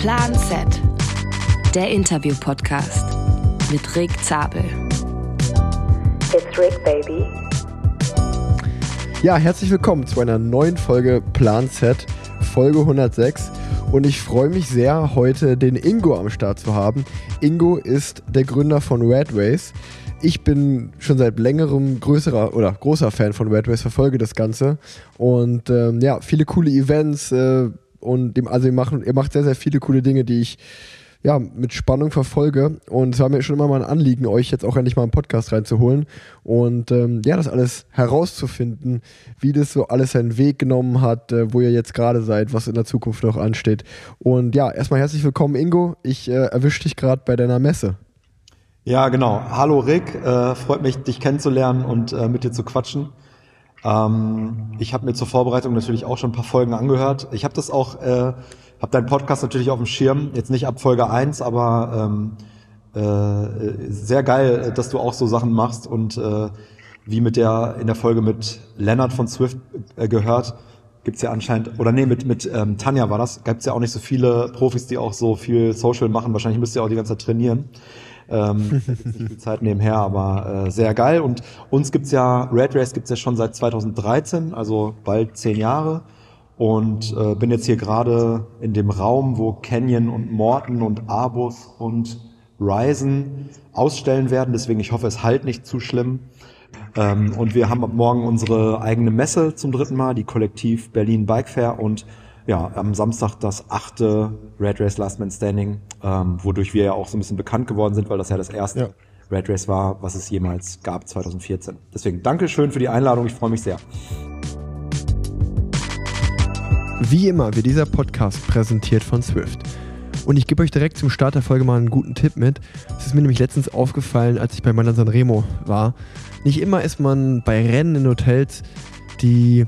Plan Z, der Interview-Podcast mit Rick Zabel. It's Rick, baby. Ja, herzlich willkommen zu einer neuen Folge Plan Z, Folge 106. Und ich freue mich sehr, heute den Ingo am Start zu haben. Ingo ist der Gründer von Red Race. Ich bin schon seit längerem größerer oder großer Fan von Red Race, verfolge das Ganze. Und ähm, ja, viele coole Events äh, und dem, also ihr macht, ihr macht sehr, sehr viele coole Dinge, die ich ja, mit Spannung verfolge. Und es war mir schon immer mal ein Anliegen, euch jetzt auch endlich mal einen Podcast reinzuholen und ähm, ja, das alles herauszufinden, wie das so alles seinen Weg genommen hat, äh, wo ihr jetzt gerade seid, was in der Zukunft noch ansteht. Und ja, erstmal herzlich willkommen, Ingo. Ich äh, erwische dich gerade bei deiner Messe. Ja, genau. Hallo Rick, äh, freut mich, dich kennenzulernen und äh, mit dir zu quatschen. Ähm, ich habe mir zur Vorbereitung natürlich auch schon ein paar Folgen angehört. Ich habe das auch, äh, habe deinen Podcast natürlich auf dem Schirm, jetzt nicht ab Folge eins, aber ähm, äh, sehr geil, dass du auch so Sachen machst und äh, wie mit der in der Folge mit Leonard von Swift äh, gehört, gibt's ja anscheinend, oder nee, mit, mit ähm, Tanja war das, gibt's ja auch nicht so viele Profis, die auch so viel Social machen. Wahrscheinlich müsst ihr auch die ganze Zeit trainieren. Ähm, nicht viel Zeit nebenher, aber äh, sehr geil. Und uns gibt's ja, Red Race gibt's ja schon seit 2013, also bald zehn Jahre. Und äh, bin jetzt hier gerade in dem Raum, wo Canyon und Morton und Arbus und Ryzen ausstellen werden. Deswegen, ich hoffe, es halt nicht zu schlimm. Ähm, und wir haben ab morgen unsere eigene Messe zum dritten Mal, die Kollektiv Berlin Bike Fair und ja, am Samstag das achte Red Race Last Man Standing, ähm, wodurch wir ja auch so ein bisschen bekannt geworden sind, weil das ja das erste ja. Red Race war, was es jemals gab 2014. Deswegen Dankeschön für die Einladung, ich freue mich sehr. Wie immer wird dieser Podcast präsentiert von Swift. Und ich gebe euch direkt zum Start der Folge mal einen guten Tipp mit. Es ist mir nämlich letztens aufgefallen, als ich bei Milan Sanremo war. Nicht immer ist man bei Rennen in Hotels, die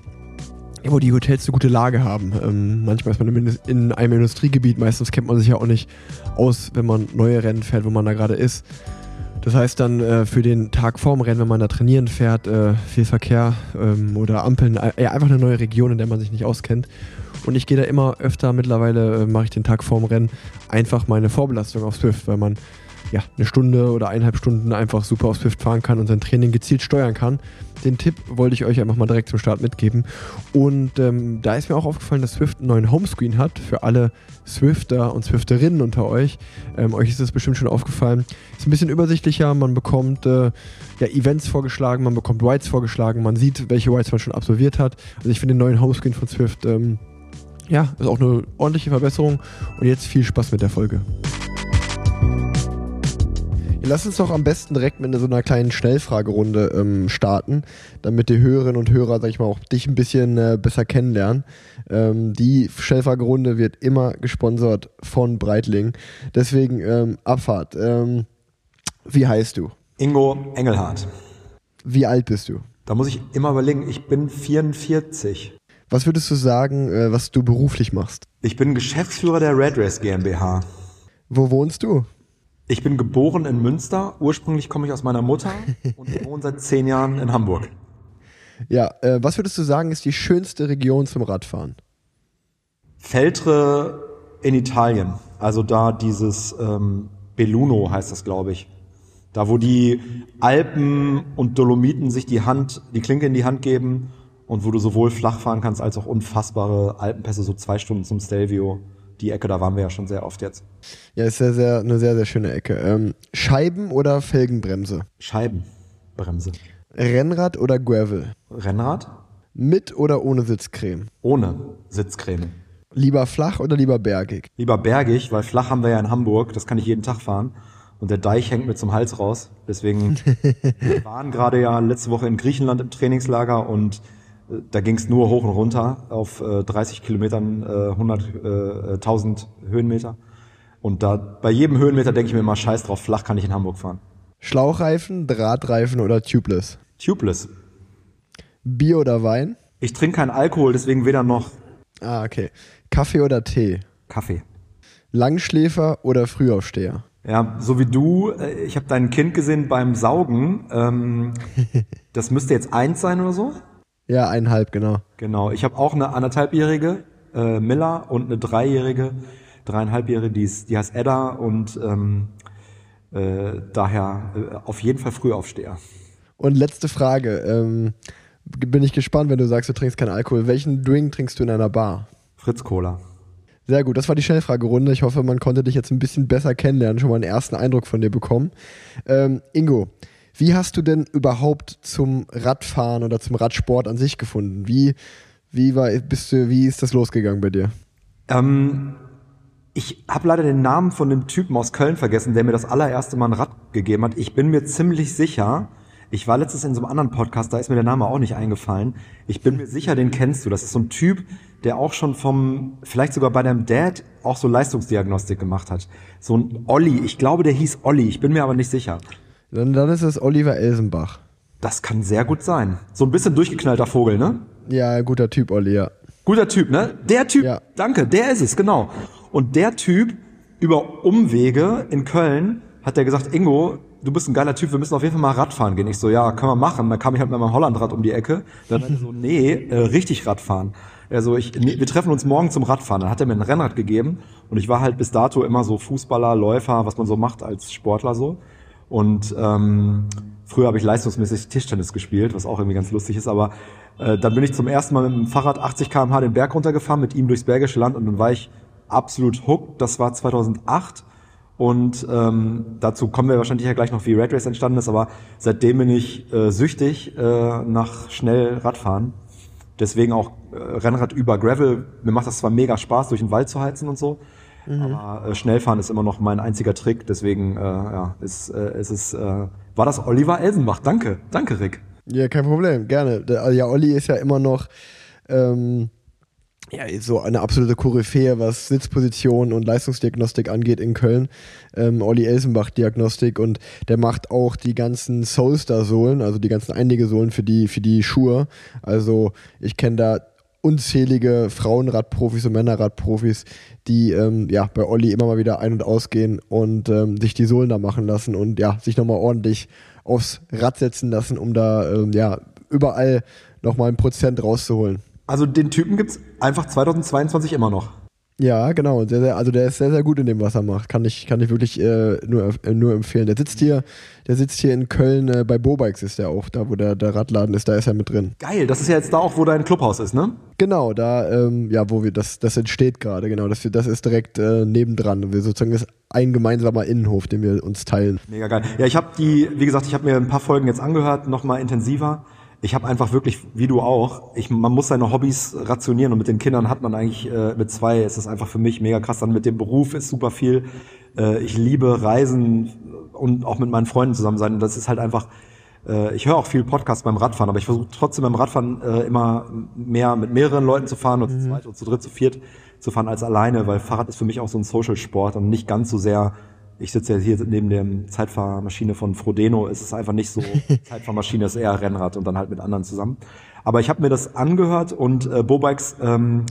wo die Hotels eine gute Lage haben. Ähm, manchmal ist man in einem Industriegebiet, meistens kennt man sich ja auch nicht aus, wenn man neue Rennen fährt, wo man da gerade ist. Das heißt dann äh, für den Tag vorm Rennen, wenn man da trainieren fährt, äh, viel Verkehr ähm, oder Ampeln, äh, einfach eine neue Region, in der man sich nicht auskennt. Und ich gehe da immer öfter, mittlerweile äh, mache ich den Tag vorm Rennen einfach meine Vorbelastung auf Swift, weil man ja, eine Stunde oder eineinhalb Stunden einfach super auf Swift fahren kann und sein Training gezielt steuern kann. Den Tipp wollte ich euch einfach mal direkt zum Start mitgeben. Und ähm, da ist mir auch aufgefallen, dass Swift einen neuen Homescreen hat für alle Swifter und Swifterinnen unter euch. Ähm, euch ist das bestimmt schon aufgefallen. Ist ein bisschen übersichtlicher, man bekommt äh, ja, Events vorgeschlagen, man bekommt Whites vorgeschlagen, man sieht, welche Whites man schon absolviert hat. Also ich finde den neuen Homescreen von Swift, ähm, ja, ist auch eine ordentliche Verbesserung. Und jetzt viel Spaß mit der Folge. Lass uns doch am besten direkt mit so einer kleinen Schnellfragerunde ähm, starten, damit die Hörerinnen und Hörer, sag ich mal, auch dich ein bisschen äh, besser kennenlernen. Ähm, die Schnellfragerunde wird immer gesponsert von Breitling. Deswegen ähm, Abfahrt. Ähm, wie heißt du? Ingo Engelhardt. Wie alt bist du? Da muss ich immer überlegen, ich bin 44. Was würdest du sagen, äh, was du beruflich machst? Ich bin Geschäftsführer der Red Race GmbH. Wo wohnst du? Ich bin geboren in Münster. Ursprünglich komme ich aus meiner Mutter und wohne seit zehn Jahren in Hamburg. Ja, äh, was würdest du sagen, ist die schönste Region zum Radfahren? Feltre in Italien. Also da dieses ähm, Belluno heißt das, glaube ich. Da, wo die Alpen und Dolomiten sich die Hand, die Klinke in die Hand geben und wo du sowohl flach fahren kannst als auch unfassbare Alpenpässe, so zwei Stunden zum Stelvio die Ecke, da waren wir ja schon sehr oft jetzt. Ja, ist sehr, sehr, eine sehr, sehr schöne Ecke. Ähm, Scheiben oder Felgenbremse? Scheibenbremse. Rennrad oder Gravel? Rennrad. Mit oder ohne Sitzcreme? Ohne Sitzcreme. Lieber flach oder lieber bergig? Lieber bergig, weil flach haben wir ja in Hamburg, das kann ich jeden Tag fahren. Und der Deich hängt mir zum Hals raus. Deswegen wir waren gerade ja letzte Woche in Griechenland im Trainingslager und da ging es nur hoch und runter auf äh, 30 Kilometern, äh, 100, äh, 1000 Höhenmeter. Und da bei jedem Höhenmeter denke ich mir immer, scheiß drauf, flach kann ich in Hamburg fahren. Schlauchreifen, Drahtreifen oder Tubeless? Tubeless. Bier oder Wein? Ich trinke keinen Alkohol, deswegen weder noch. Ah, okay. Kaffee oder Tee? Kaffee. Langschläfer oder Frühaufsteher? Ja, so wie du, äh, ich habe dein Kind gesehen beim Saugen. Ähm, das müsste jetzt eins sein oder so? Ja, eineinhalb, genau. Genau. Ich habe auch eine anderthalbjährige äh, Miller und eine dreijährige dreieinhalbjährige, die, ist, die heißt Edda und ähm, äh, daher äh, auf jeden Fall Frühaufsteher. Und letzte Frage. Ähm, bin ich gespannt, wenn du sagst, du trinkst keinen Alkohol. Welchen Drink trinkst du in einer Bar? Fritz Cola. Sehr gut, das war die Schnellfragerunde. Ich hoffe, man konnte dich jetzt ein bisschen besser kennenlernen, schon mal einen ersten Eindruck von dir bekommen. Ähm, Ingo, wie hast du denn überhaupt zum Radfahren oder zum Radsport an sich gefunden? Wie, wie, war, bist du, wie ist das losgegangen bei dir? Ähm, ich habe leider den Namen von dem Typen aus Köln vergessen, der mir das allererste Mal ein Rad gegeben hat. Ich bin mir ziemlich sicher, ich war letztens in so einem anderen Podcast, da ist mir der Name auch nicht eingefallen. Ich bin mir sicher, den kennst du. Das ist so ein Typ, der auch schon vom, vielleicht sogar bei deinem Dad auch so Leistungsdiagnostik gemacht hat. So ein Olli, ich glaube, der hieß Olli, ich bin mir aber nicht sicher. Dann, dann ist es Oliver Elsenbach. Das kann sehr gut sein. So ein bisschen durchgeknallter Vogel, ne? Ja, guter Typ, Olli, ja. Guter Typ, ne? Der Typ, Ja. danke, der ist es, genau. Und der Typ, über Umwege in Köln, hat der gesagt, Ingo, du bist ein geiler Typ, wir müssen auf jeden Fall mal Radfahren gehen. Ich so, ja, können wir machen. Dann kam ich halt mit meinem Hollandrad um die Ecke. Dann meinte so, nee, äh, richtig Radfahren. Also ich, nee, wir treffen uns morgen zum Radfahren. Dann hat er mir ein Rennrad gegeben und ich war halt bis dato immer so Fußballer, Läufer, was man so macht als Sportler so. Und ähm, früher habe ich leistungsmäßig Tischtennis gespielt, was auch irgendwie ganz lustig ist. Aber äh, dann bin ich zum ersten Mal mit dem Fahrrad 80 km/h den Berg runtergefahren, mit ihm durchs Bergische Land und dann war ich absolut hooked. Das war 2008. Und ähm, dazu kommen wir wahrscheinlich ja gleich noch, wie Red Race entstanden ist, aber seitdem bin ich äh, süchtig äh, nach schnell Radfahren. Deswegen auch äh, Rennrad über Gravel. Mir macht das zwar mega Spaß, durch den Wald zu heizen und so, aber äh, Schnellfahren ist immer noch mein einziger Trick. Deswegen äh, ja, ist, äh, ist es, äh, war das Oliver Elsenbach. Danke, danke Rick. Ja, kein Problem, gerne. Also ja, Olli ist ja immer noch ähm, ja, so eine absolute Koryphäe, was Sitzposition und Leistungsdiagnostik angeht in Köln. Ähm, Olli Elsenbach Diagnostik und der macht auch die ganzen Soulstar-Sohlen, also die ganzen Einlegesohlen für die, für die Schuhe. Also ich kenne da unzählige Frauenradprofis und Männerradprofis, die ähm, ja bei Olli immer mal wieder ein- und ausgehen und ähm, sich die Sohlen da machen lassen und ja, sich nochmal ordentlich aufs Rad setzen lassen, um da ähm, ja überall nochmal ein Prozent rauszuholen. Also den Typen gibt's einfach 2022 immer noch. Ja, genau. Sehr, sehr, also der ist sehr, sehr gut in dem, was er macht. Kann ich, kann ich wirklich äh, nur, äh, nur empfehlen. Der sitzt hier, der sitzt hier in Köln, äh, bei Bobikes ist der auch, da wo der, der Radladen ist, da ist er mit drin. Geil, das ist ja jetzt da auch, wo dein Clubhaus ist, ne? Genau, da, ähm, ja, wo wir, das, das entsteht gerade, genau. Das, das ist direkt äh, nebendran. Wir sozusagen das ist ein gemeinsamer Innenhof, den wir uns teilen. Mega geil. Ja, ich habe die, wie gesagt, ich habe mir ein paar Folgen jetzt angehört, nochmal intensiver. Ich habe einfach wirklich, wie du auch, ich, man muss seine Hobbys rationieren und mit den Kindern hat man eigentlich, äh, mit zwei ist es einfach für mich mega krass. Dann mit dem Beruf ist super viel. Äh, ich liebe Reisen und auch mit meinen Freunden zusammen sein. Und das ist halt einfach, äh, ich höre auch viel Podcasts beim Radfahren, aber ich versuche trotzdem beim Radfahren äh, immer mehr mit mehreren Leuten zu fahren und zu zweit und zu dritt, zu viert zu fahren als alleine, weil Fahrrad ist für mich auch so ein Social-Sport und nicht ganz so sehr ich sitze ja hier neben der Zeitfahrmaschine von Frodeno. Es ist einfach nicht so Zeitfahrmaschine, es ist eher Rennrad und dann halt mit anderen zusammen. Aber ich habe mir das angehört und äh, Bobikes ähm,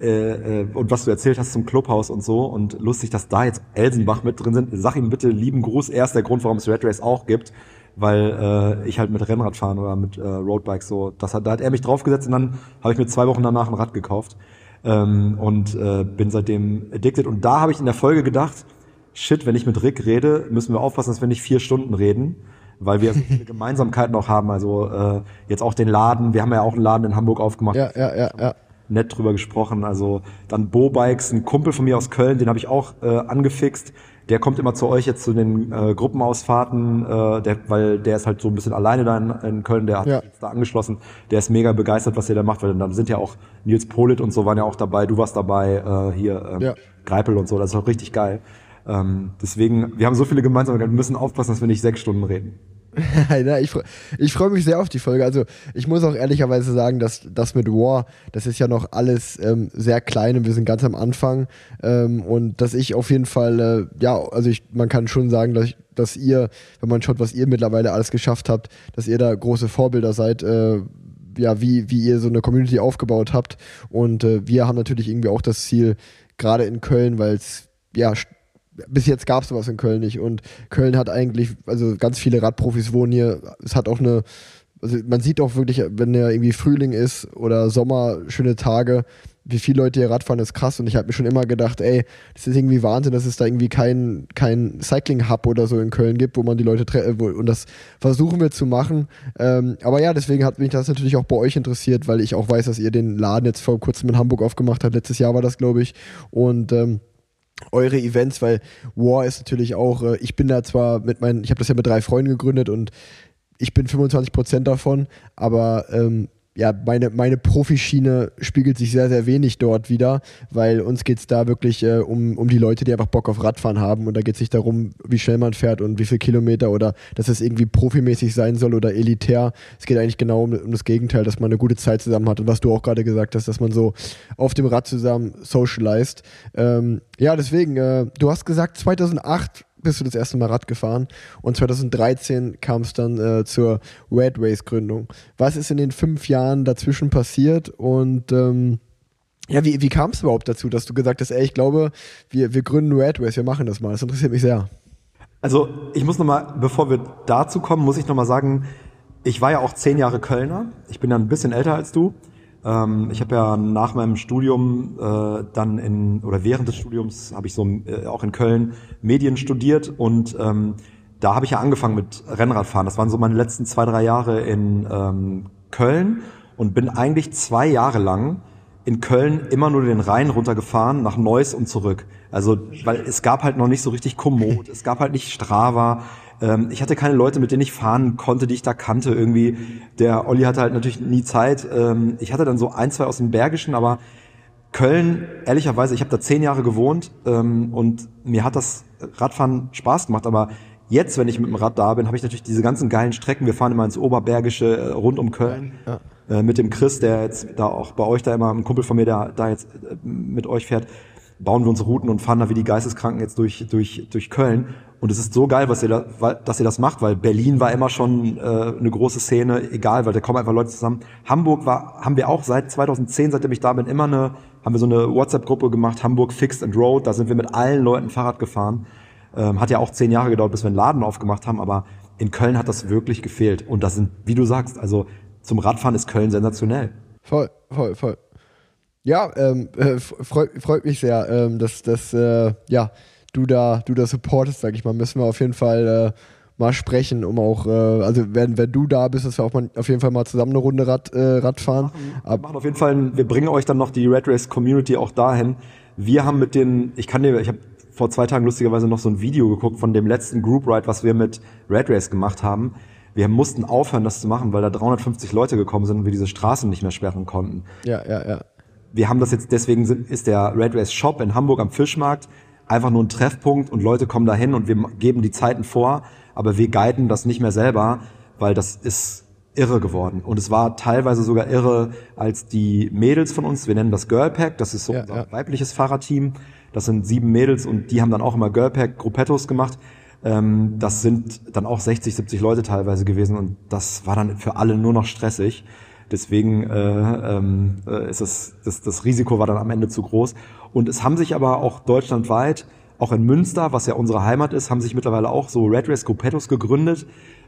äh, äh, und was du erzählt hast zum Clubhaus und so und lustig, dass da jetzt Elsenbach mit drin sind. Sag ihm bitte lieben Gruß. Er ist der Grund, warum es Red Race auch gibt, weil äh, ich halt mit Rennrad fahren oder mit äh, Roadbikes so. Das hat, da hat er mich draufgesetzt und dann habe ich mir zwei Wochen danach ein Rad gekauft ähm, und äh, bin seitdem addicted. Und da habe ich in der Folge gedacht, shit, wenn ich mit Rick rede, müssen wir aufpassen, dass wir nicht vier Stunden reden, weil wir so viele Gemeinsamkeiten noch haben. Also äh, jetzt auch den Laden, wir haben ja auch einen Laden in Hamburg aufgemacht. Ja, ja, ja, ja. Nett drüber gesprochen. Also dann Bo Bikes, ein Kumpel von mir aus Köln, den habe ich auch äh, angefixt. Der kommt immer zu euch jetzt zu den äh, Gruppenausfahrten, äh, der, weil der ist halt so ein bisschen alleine da in, in Köln, der hat Ja. sich jetzt da angeschlossen. Der ist mega begeistert, was ihr da macht, weil dann sind ja auch Nils Polit und so waren ja auch dabei, du warst dabei, äh, hier ähm, Ja. Greipel und so, das ist auch richtig geil. Ähm, deswegen, wir haben so viele Gemeinsamkeiten, wir müssen aufpassen, dass wir nicht sechs Stunden reden. Na, ich ich freue mich sehr auf die Folge. Also ich muss auch ehrlicherweise sagen, dass das mit War, das ist ja noch alles ähm, sehr klein und wir sind ganz am Anfang. Ähm, und dass ich auf jeden Fall, äh, ja, also ich, man kann schon sagen, dass, ich, dass ihr, wenn man schaut, was ihr mittlerweile alles geschafft habt, dass ihr da große Vorbilder seid. Äh, ja, wie, wie ihr so eine Community aufgebaut habt. Und äh, wir haben natürlich irgendwie auch das Ziel, gerade in Köln, weil es ja bis jetzt gab es sowas in Köln nicht. Und Köln hat eigentlich, also ganz viele Radprofis wohnen hier. Es hat auch eine, also man sieht auch wirklich, wenn ja irgendwie Frühling ist oder Sommer, schöne Tage, wie viele Leute hier Radfahren, ist krass. Und ich habe mir schon immer gedacht, ey, das ist irgendwie Wahnsinn, dass es da irgendwie kein, kein Cycling-Hub oder so in Köln gibt, wo man die Leute trefft. Und das versuchen wir zu machen. Ähm, aber ja, deswegen hat mich das natürlich auch bei euch interessiert, weil ich auch weiß, dass ihr den Laden jetzt vor kurzem in Hamburg aufgemacht habt. Letztes Jahr war das, glaube ich. Und ähm, eure Events, weil War ist natürlich auch, äh, ich bin da zwar mit meinen, ich habe das ja mit drei Freunden gegründet und ich bin 25% davon, aber ähm, ja, meine, meine Profischiene spiegelt sich sehr, sehr wenig dort wieder, weil uns geht es da wirklich äh, um, um die Leute, die einfach Bock auf Radfahren haben. Und da geht es nicht darum, wie schnell man fährt und wie viele Kilometer oder dass es irgendwie profimäßig sein soll oder elitär. Es geht eigentlich genau um, um das Gegenteil, dass man eine gute Zeit zusammen hat. Und was du auch gerade gesagt hast, dass man so auf dem Rad zusammen socialized. Ähm, ja, deswegen, äh, du hast gesagt, 2008 bist du das erste Mal Rad gefahren und 2013 kam es dann äh, zur Red Race Gründung. Was ist in den fünf Jahren dazwischen passiert und ähm, ja, wie, wie kam es überhaupt dazu, dass du gesagt hast, ey, ich glaube, wir, wir gründen Red Race, wir machen das mal. Das interessiert mich sehr. Also ich muss nochmal, bevor wir dazu kommen, muss ich nochmal sagen, ich war ja auch zehn Jahre Kölner. Ich bin ja ein bisschen älter als du. Ähm, ich habe ja nach meinem Studium äh, dann in oder während des Studiums habe ich so äh, auch in Köln Medien studiert und ähm, da habe ich ja angefangen mit Rennradfahren. Das waren so meine letzten zwei drei Jahre in ähm, Köln und bin eigentlich zwei Jahre lang in Köln immer nur den Rhein runtergefahren nach Neuss und zurück. Also weil es gab halt noch nicht so richtig Komoot, es gab halt nicht Strava. Ähm, ich hatte keine Leute, mit denen ich fahren konnte, die ich da kannte irgendwie. Der Olli hatte halt natürlich nie Zeit. Ähm, ich hatte dann so ein, zwei aus dem Bergischen, aber Köln, ehrlicherweise, ich habe da zehn Jahre gewohnt ähm, und mir hat das Radfahren Spaß gemacht, aber jetzt, wenn ich mit dem Rad da bin, habe ich natürlich diese ganzen geilen Strecken. Wir fahren immer ins Oberbergische äh, rund um Köln. Ja. Äh, mit dem Chris, der jetzt da auch bei euch da immer, ein Kumpel von mir, der da jetzt äh, mit euch fährt, bauen wir unsere Routen und fahren da wie die Geisteskranken jetzt durch, durch, durch Köln. Und es ist so geil, was ihr da, dass ihr das macht, weil Berlin war immer schon äh, eine große Szene, egal, weil da kommen einfach Leute zusammen. Hamburg war, haben wir auch seit 2010, seitdem ich da bin, immer eine, haben wir so eine WhatsApp-Gruppe gemacht, Hamburg Fixed and Road, da sind wir mit allen Leuten Fahrrad gefahren. Ähm, hat ja auch zehn Jahre gedauert, bis wir einen Laden aufgemacht haben, aber in Köln hat das wirklich gefehlt. Und das sind, wie du sagst, also zum Radfahren ist Köln sensationell. Voll, voll, voll. Ja, ähm, äh, freut, freut mich sehr, ähm, dass, dass äh, ja, du da, du da supportest, sag ich mal. Müssen wir auf jeden Fall äh, mal sprechen, um auch, äh, also wenn, wenn du da bist, dass wir auch mal auf jeden Fall mal zusammen eine Runde Rad, äh, Rad fahren. Wir machen, wir machen auf jeden Fall, wir bringen euch dann noch die Red Race Community auch dahin. Wir haben mit den, ich kann dir, ich habe vor zwei Tagen lustigerweise noch so ein Video geguckt von dem letzten Group Ride, was wir mit Red Race gemacht haben. Wir mussten aufhören, das zu machen, weil da 350 Leute gekommen sind und wir diese Straßen nicht mehr sperren konnten. Ja, ja, ja wir haben das jetzt, deswegen sind, ist der Red Race Shop in Hamburg am Fischmarkt einfach nur ein Treffpunkt und Leute kommen dahin und wir geben die Zeiten vor, aber wir guiden das nicht mehr selber, weil das ist irre geworden. Und es war teilweise sogar irre, als die Mädels von uns, wir nennen das Girlpack, das ist so ja, unser ja. weibliches Fahrerteam, das sind sieben Mädels und die haben dann auch immer Girlpack Gruppettos gemacht. Ähm, das sind dann auch 60, 70 Leute teilweise gewesen und das war dann für alle nur noch stressig. Deswegen äh, ähm, äh, ist es, das, das Risiko war dann am Ende zu groß. Und es haben sich aber auch deutschlandweit, auch in Münster, was ja unsere Heimat ist, haben sich mittlerweile auch so Red Race Gruppettos gegründet.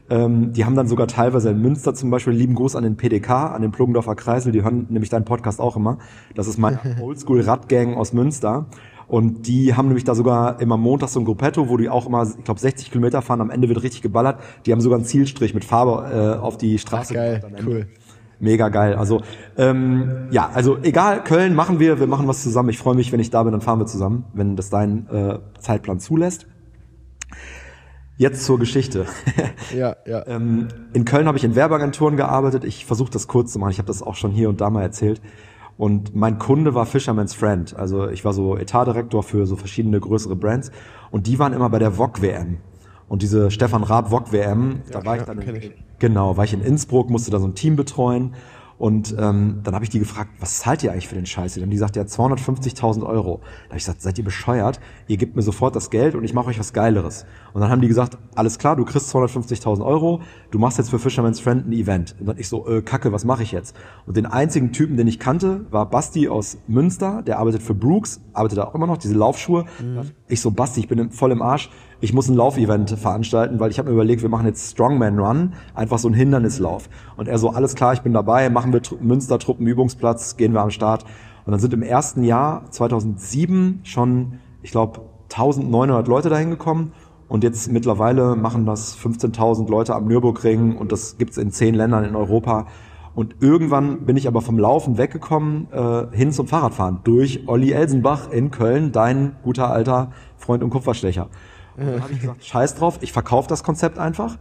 Ähm, die haben dann sogar teilweise in Münster zum Beispiel, lieben Gruß an den PDK, an den Pluggendorfer Kreisel, die hören nämlich deinen Podcast auch immer. Das ist mein Oldschool-Radgang aus Münster. Und die haben nämlich da sogar immer montags so ein Gruppetto, wo die auch immer, ich glaube, 60 Kilometer fahren, am Ende wird richtig geballert. Die haben sogar einen Zielstrich mit Farbe äh, auf die Straße. Ach, geil, cool mega geil. Also ähm, ja, also egal, Köln machen wir, wir machen was zusammen. Ich freue mich, wenn ich da bin, dann fahren wir zusammen, wenn das dein äh, Zeitplan zulässt. Jetzt zur Geschichte. ja, ja. ähm, in Köln habe ich in Werbeagenturen gearbeitet. Ich versuche das kurz zu machen. Ich habe das auch schon hier und da mal erzählt. Und mein Kunde war Fisherman's Friend. Also ich war so Etatdirektor für so verschiedene größere Brands. Und die waren immer bei der VOG WM. Und diese Stefan Raab VOG WM, ja, da war ich dann in, genau, war ich in Innsbruck, musste da so ein Team betreuen und ähm, dann habe ich die gefragt, was zahlt ihr eigentlich für den Scheiß? Und die sagt, ja, 250.000 Euro. Da habe ich gesagt, seid ihr bescheuert? Ihr gebt mir sofort das Geld und ich mache euch was Geileres. Und dann haben die gesagt, alles klar, du kriegst 250.000 Euro, du machst jetzt für Fisherman's Friend ein Event. Und dann ich so, äh, kacke, was mache ich jetzt? Und den einzigen Typen, den ich kannte, war Basti aus Münster, der arbeitet für Brooks, arbeitet da auch immer noch, diese Laufschuhe. Mhm. Ich so, Basti, ich bin voll im Arsch ich muss ein Laufevent veranstalten, weil ich habe mir überlegt, wir machen jetzt Strongman Run, einfach so ein Hindernislauf. Und er so, alles klar, ich bin dabei, machen wir Münster Truppenübungsplatz, gehen wir am Start. Und dann sind im ersten Jahr 2007 schon, ich glaube, 1900 Leute dahin gekommen. Und jetzt mittlerweile machen das 15.000 Leute am Nürburgring und das gibt's in zehn Ländern in Europa. Und irgendwann bin ich aber vom Laufen weggekommen äh, hin zum Fahrradfahren durch Olli Elsenbach in Köln, dein guter alter Freund und Kupferstecher. Und dann habe ich gesagt, scheiß drauf, ich verkaufe das Konzept einfach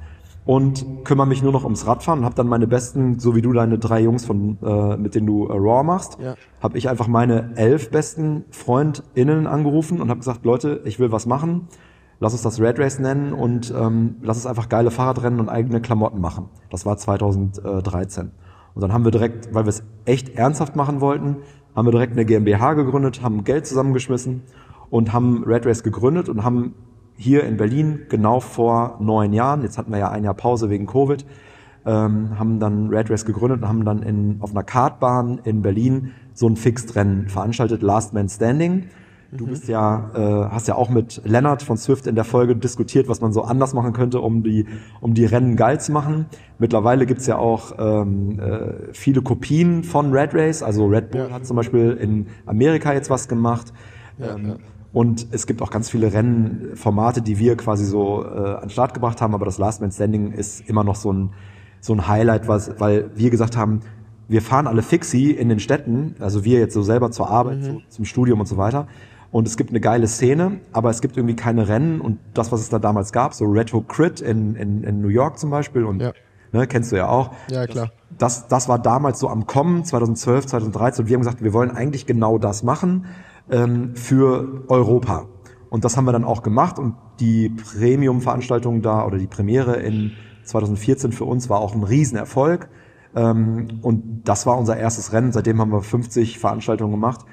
und kümmere mich nur noch ums Radfahren und habe dann meine besten, so wie du deine drei Jungs von, äh, mit denen du äh, Raw machst, Ja. habe ich einfach meine elf besten FreundInnen angerufen und habe gesagt, Leute, ich will was machen. Lass uns das Red Race nennen und ähm, lass uns einfach geile Fahrradrennen und eigene Klamotten machen. Das war 2013. Und dann haben wir direkt, weil wir es echt ernsthaft machen wollten, haben wir direkt eine GmbH gegründet, haben Geld zusammengeschmissen und haben Red Race gegründet und haben hier in Berlin genau vor neun Jahren, jetzt hatten wir ja ein Jahr Pause wegen Covid, ähm, haben dann Red Race gegründet und haben dann in, auf einer Kartbahn in Berlin so ein Fixed-Rennen veranstaltet, Last Man Standing. Du bist ja, äh, hast ja auch mit Lennart von Swift in der Folge diskutiert, was man so anders machen könnte, um die, um die Rennen geil zu machen. Mittlerweile gibt's ja auch ähm, äh, viele Kopien von Red Race. Also Red Bull Ja. hat zum Beispiel in Amerika jetzt was gemacht. ähm, Und es gibt auch ganz viele Rennformate, die wir quasi so äh, an den Start gebracht haben, aber das Last Man Standing ist immer noch so ein, so ein Highlight, was, weil wir gesagt haben, wir fahren alle Fixie in den Städten, also wir jetzt so selber zur Arbeit, so, zum Studium und so weiter. Und es gibt eine geile Szene, aber es gibt irgendwie keine Rennen und das, was es da damals gab, so Retro Crit in, in, in New York zum Beispiel und Ja. ne, kennst du ja auch. Ja, klar. Das, das war damals so am Kommen, 2012, 2013 und wir haben gesagt, wir wollen eigentlich genau das machen ähm, für Europa. Und das haben wir dann auch gemacht und die Premium-Veranstaltung da oder die Premiere in 2014 für uns war auch ein Riesenerfolg. Ähm, und das war unser erstes Rennen. Seitdem haben wir 50 Veranstaltungen gemacht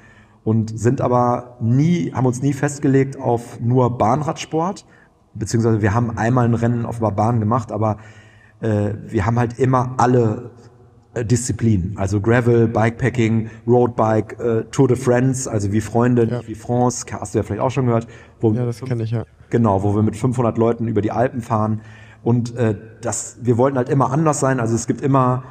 und sind aber nie, haben uns nie festgelegt auf nur Bahnradsport, beziehungsweise wir haben einmal ein Rennen auf einer Bahn gemacht, aber äh, wir haben halt immer alle äh, Disziplinen, also Gravel, Bikepacking, Roadbike, äh, Tour de France, also wie Freunde, Ja. wie France, hast du ja vielleicht auch schon gehört. Wo Ja, das kenne ich ja. Genau, wo wir mit 500 Leuten über die Alpen fahren. Und äh, das, wir wollten halt immer anders sein. Also es gibt immer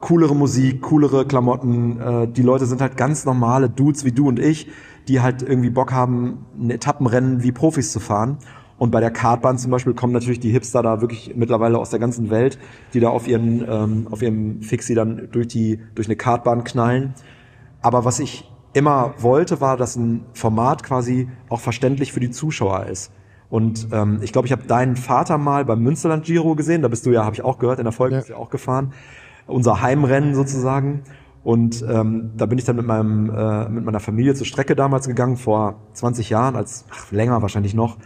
coolere Musik, coolere Klamotten. Äh, die Leute sind halt ganz normale Dudes wie du und ich, die halt irgendwie Bock haben, ein Etappenrennen wie Profis zu fahren. Und bei der Kartbahn zum Beispiel kommen natürlich die Hipster da wirklich mittlerweile aus der ganzen Welt, die da auf ihren ähm, auf ihrem Fixie dann durch die durch eine Kartbahn knallen. Aber was ich immer wollte, war, dass ein Format quasi auch verständlich für die Zuschauer ist. Und ähm, ich glaube, ich habe deinen Vater mal beim Münsterland Giro gesehen. Da bist du ja, habe ich auch gehört, in der Folge Ja. bist du ja auch gefahren. Unser Heimrennen sozusagen. Und ähm, da bin ich dann mit meinem äh, mit meiner Familie zur Strecke damals gegangen vor 20 Jahren, als ach, länger wahrscheinlich noch,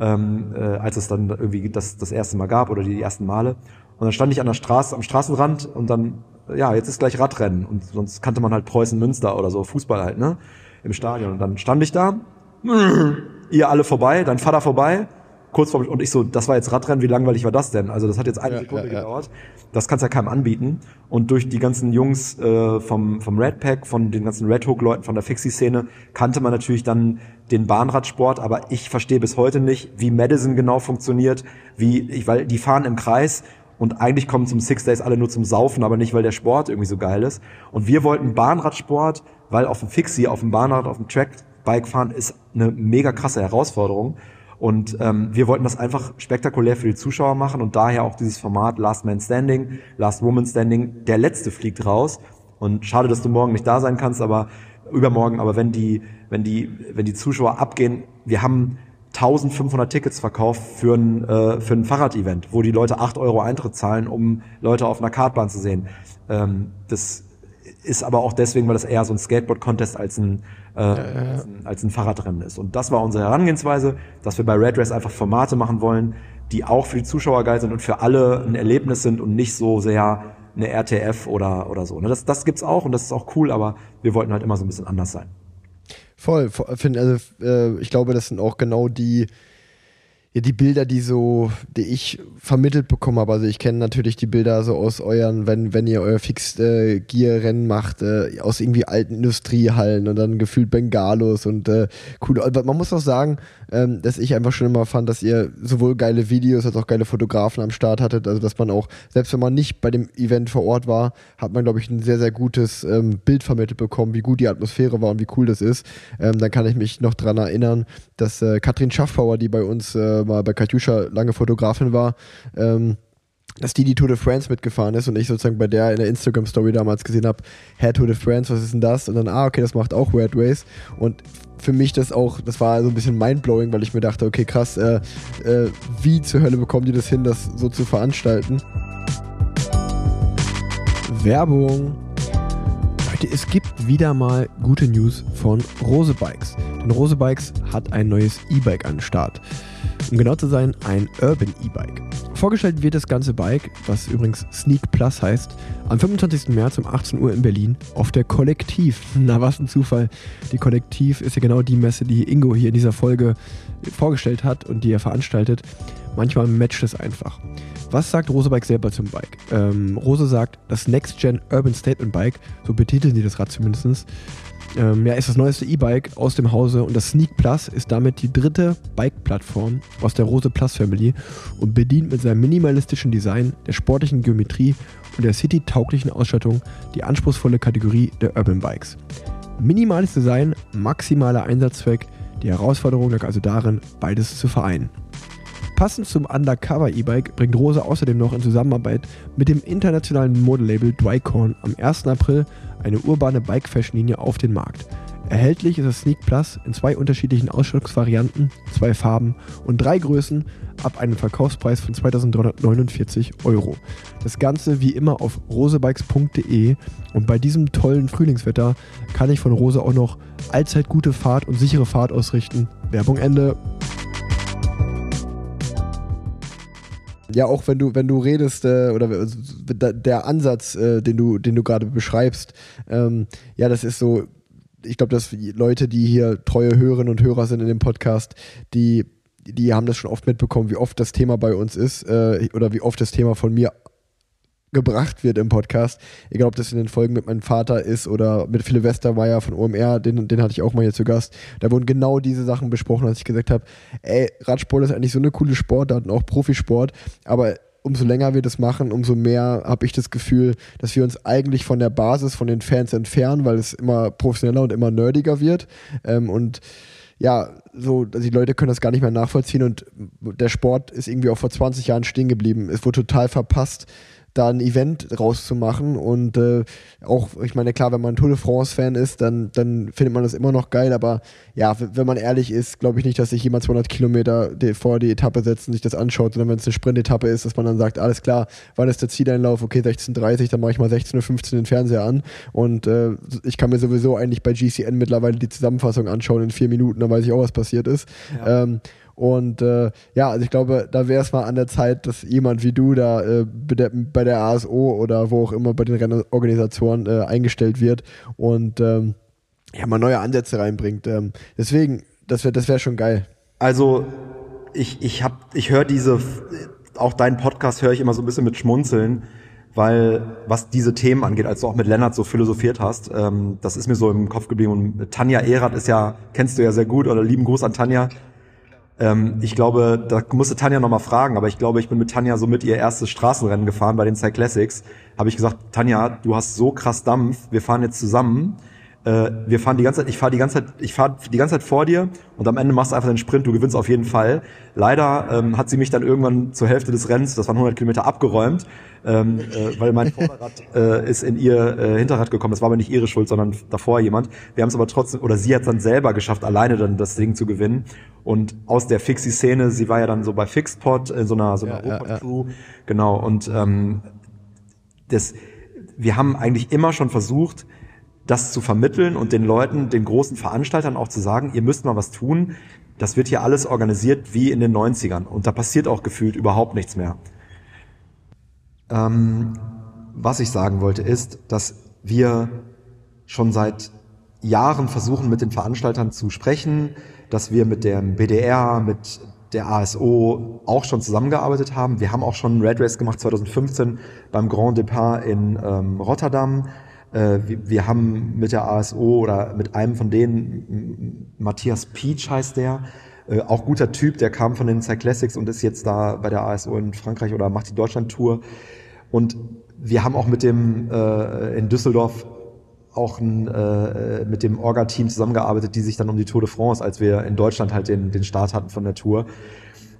ähm, äh, als es dann irgendwie das das erste Mal gab oder die ersten Male. Und dann stand ich an der Straße, am Straßenrand und dann, ja, jetzt ist gleich Radrennen. Und sonst kannte man halt Preußen Münster oder so, Fußball halt, ne? Im Stadion. Und dann stand ich da, ihr alle vorbei, dein Vater vorbei, kurz vor und ich so, das war jetzt Radrennen, wie langweilig war das denn? Also das hat jetzt eine Ja, Sekunde ja, ja. gedauert. Das kannst ja keinem anbieten. Und durch die ganzen Jungs äh, vom, vom Red Pack, von den ganzen Red Hook-Leuten von der Fixie-Szene, kannte man natürlich dann den Bahnradsport, aber ich verstehe bis heute nicht, wie Madison genau funktioniert, wie, ich, weil die fahren im Kreis und eigentlich kommen zum Six Days alle nur zum Saufen, aber nicht, weil der Sport irgendwie so geil ist. Und wir wollten Bahnradsport, weil auf dem Fixie, auf dem Bahnrad, auf dem Trackbike fahren ist eine mega krasse Herausforderung. Und ähm, wir wollten das einfach spektakulär für die Zuschauer machen und daher auch dieses Format Last Man Standing, Last Woman Standing. Der letzte fliegt raus. Und schade, dass du morgen nicht da sein kannst, aber übermorgen. Aber wenn die, wenn die, wenn die Zuschauer abgehen, wir haben 1500 Tickets verkauft für ein, äh, für ein Fahrrad-Event, wo die Leute 8 Euro Eintritt zahlen, um Leute auf einer Kartbahn zu sehen. Ähm, das ist aber auch deswegen, weil das eher so ein Skateboard-Contest als ein, äh, Als, ein, als ein Fahrradrennen ist. Und das war unsere Herangehensweise, dass wir bei Red Race einfach Formate machen wollen, die auch für die Zuschauer geil sind und für alle ein Erlebnis sind und nicht so sehr eine RTF oder, oder so. Ne, Das, das gibt's auch und das ist auch cool, aber wir wollten halt immer so ein bisschen anders sein. Voll, also äh, ich glaube, das sind auch genau die, ja, die Bilder, die so, die ich vermittelt bekomme, aber also ich kenne natürlich die Bilder so aus euren, wenn, wenn ihr euer Fix-Gear-Rennen äh, macht, äh, aus irgendwie alten Industriehallen und dann gefühlt Bengalos und äh, coole. Aber man muss auch sagen, ähm, dass ich einfach schon immer fand, dass ihr sowohl geile Videos als auch geile Fotografen am Start hattet. Also dass man auch, selbst wenn man nicht bei dem Event vor Ort war, hat man, glaube ich, ein sehr, sehr gutes ähm, Bild vermittelt bekommen, wie gut die Atmosphäre war und wie cool das ist. Ähm, dann kann ich mich noch daran erinnern, dass äh, Katrin Schaffbauer, die bei uns äh, mal bei Katjuscha lange Fotografin war, ähm, dass die die Tour de France mitgefahren ist und ich sozusagen bei der in der Instagram-Story damals gesehen habe, Herr Tour de France, was ist denn das? Und dann, ah, okay, das macht auch Red Race. Und für mich das auch, das war so ein bisschen mindblowing, weil ich mir dachte, okay, krass, äh, äh, wie zur Hölle bekommen die das hin, das so zu veranstalten? Werbung. Leute, es gibt wieder mal gute News von Rose Bikes. Denn Rose Bikes hat ein neues E-Bike an den Start. Um genau zu sein, ein Urban E-Bike. Vorgestellt wird das ganze Bike, was übrigens Sneak Plus heißt, am 25. März um 18 Uhr in Berlin auf der Kollektiv. Na, was ein Zufall. Die Kollektiv ist ja genau die Messe, die Ingo hier in dieser Folge vorgestellt hat und die er veranstaltet. Manchmal matcht es einfach. Was sagt Rosebike selber zum Bike? Ähm, Rose sagt, das Next Gen Urban Statement Bike, so betiteln sie das Rad zumindest, ähm, ja, ist das neueste E-Bike aus dem Hause und das Sneak Plus ist damit die dritte Bike-Plattform aus der Rose Plus Family und bedient mit seinem minimalistischen Design, der sportlichen Geometrie und der city-tauglichen Ausstattung die anspruchsvolle Kategorie der Urban Bikes. Minimales Design, maximaler Einsatzzweck, die Herausforderung lag also darin, beides zu vereinen. Passend zum Undercover E-Bike bringt Rose außerdem noch in Zusammenarbeit mit dem internationalen Modelabel Drycorn am 1. April eine urbane Bike-Fashion-Linie auf den Markt. Erhältlich ist das Sneak Plus in zwei unterschiedlichen Ausstattungsvarianten, zwei Farben und drei Größen ab einem Verkaufspreis von 2349 Euro. Das Ganze wie immer auf rosebikes.de und bei diesem tollen Frühlingswetter kann ich von Rose auch noch allzeit gute Fahrt und sichere Fahrt ausrichten. Werbung Ende. Ja, auch wenn du, wenn du redest, äh, oder der Ansatz, äh, den du, den du gerade beschreibst, ähm, ja, das ist so, ich glaube, dass Leute, die hier treue Hörerinnen und Hörer sind in dem Podcast, die, die haben das schon oft mitbekommen, wie oft das Thema bei uns ist, äh, oder wie oft das Thema von mir gebracht wird im Podcast. Egal, ob das in den Folgen mit meinem Vater ist oder mit Philipp Westermeier von OMR, den, den hatte ich auch mal hier zu Gast. Da wurden genau diese Sachen besprochen, als ich gesagt habe, ey, Radsport ist eigentlich so eine coole Sportart und auch Profisport, aber umso länger wir das machen, umso mehr habe ich das Gefühl, dass wir uns eigentlich von der Basis, von den Fans entfernen, weil es immer professioneller und immer nerdiger wird. Ähm, und ja, so, die Leute können das gar nicht mehr nachvollziehen und der Sport ist irgendwie auch vor 20 Jahren stehen geblieben. Es wurde total verpasst, da ein Event rauszumachen. Und äh, auch, ich meine, klar, wenn man Tour de France-Fan ist, dann, dann findet man das immer noch geil. Aber ja, wenn man ehrlich ist, glaube ich nicht, dass sich jemand 200 Kilometer vor die Etappe setzt und sich das anschaut, sondern wenn es eine Sprint-Etappe ist, dass man dann sagt, alles klar, wann ist der Zieleinlauf? Okay, 16.30 dann mache ich mal 16.15 Uhr den Fernseher an. Und äh, ich kann mir sowieso eigentlich bei GCN mittlerweile die Zusammenfassung anschauen in vier Minuten, dann weiß ich auch, was passiert ist. Ja. Ähm, und äh, ja, also ich glaube, da wäre es mal an der Zeit, dass jemand wie du da äh, bei der ASO oder wo auch immer bei den Rennorganisationen äh, eingestellt wird und ähm, ja, mal neue Ansätze reinbringt. Ähm, deswegen, das wäre das wär schon geil. Also ich, ich ich höre diese, auch deinen Podcast höre ich immer so ein bisschen mit Schmunzeln, weil was diese Themen angeht, als du auch mit Lennart so philosophiert hast, ähm, das ist mir so im Kopf geblieben. Und Tanja Erath ist ja, kennst du ja sehr gut, oder lieben Gruß an Tanja, ähm, ich glaube, da musste Tanja nochmal fragen, aber ich glaube, ich bin mit Tanja so mit ihr erstes Straßenrennen gefahren bei den Cyclassics. Habe ich gesagt, Tanja, du hast so krass Dampf, wir fahren jetzt zusammen äh, wir fahren die ganze Zeit, ich fahre die ganze Zeit, ich fahre die ganze Zeit vor dir und am Ende machst du einfach den Sprint, du gewinnst auf jeden Fall. Leider ähm, hat sie mich dann irgendwann zur Hälfte des Rennens, das waren 100 Kilometer, abgeräumt, ähm, äh, weil mein Vorderrad äh, ist in ihr äh, Hinterrad gekommen. Das war aber nicht ihre Schuld, sondern davor jemand. Wir haben es aber trotzdem, oder sie hat es dann selber geschafft, alleine dann das Ding zu gewinnen. Und aus der Fixie-Szene, sie war ja dann so bei Fixpot, in so einer, so einer ja, ja, ja. genau, und ähm, das, wir haben eigentlich immer schon versucht, das zu vermitteln und den Leuten, den großen Veranstaltern auch zu sagen, ihr müsst mal was tun. Das wird hier alles organisiert wie in den 90ern und da passiert auch gefühlt überhaupt nichts mehr. Ähm, was ich sagen wollte ist, dass wir schon seit Jahren versuchen, mit den Veranstaltern zu sprechen, dass wir mit dem BDR, mit der ASO auch schon zusammengearbeitet haben. Wir haben auch schon Red Race gemacht 2015 beim Grand Depart in ähm, Rotterdam. Äh, wir, haben mit der ASO oder mit einem von denen, Matthias Peach heißt der, äh, auch guter Typ, der kam von den Cyclassics und ist jetzt da bei der ASO in Frankreich oder macht die Deutschland-Tour. Und wir haben auch mit dem äh, in Düsseldorf auch ein, äh, mit dem Orga-Team zusammengearbeitet, die sich dann um die Tour de France, als wir in Deutschland halt den, den Start hatten von der Tour.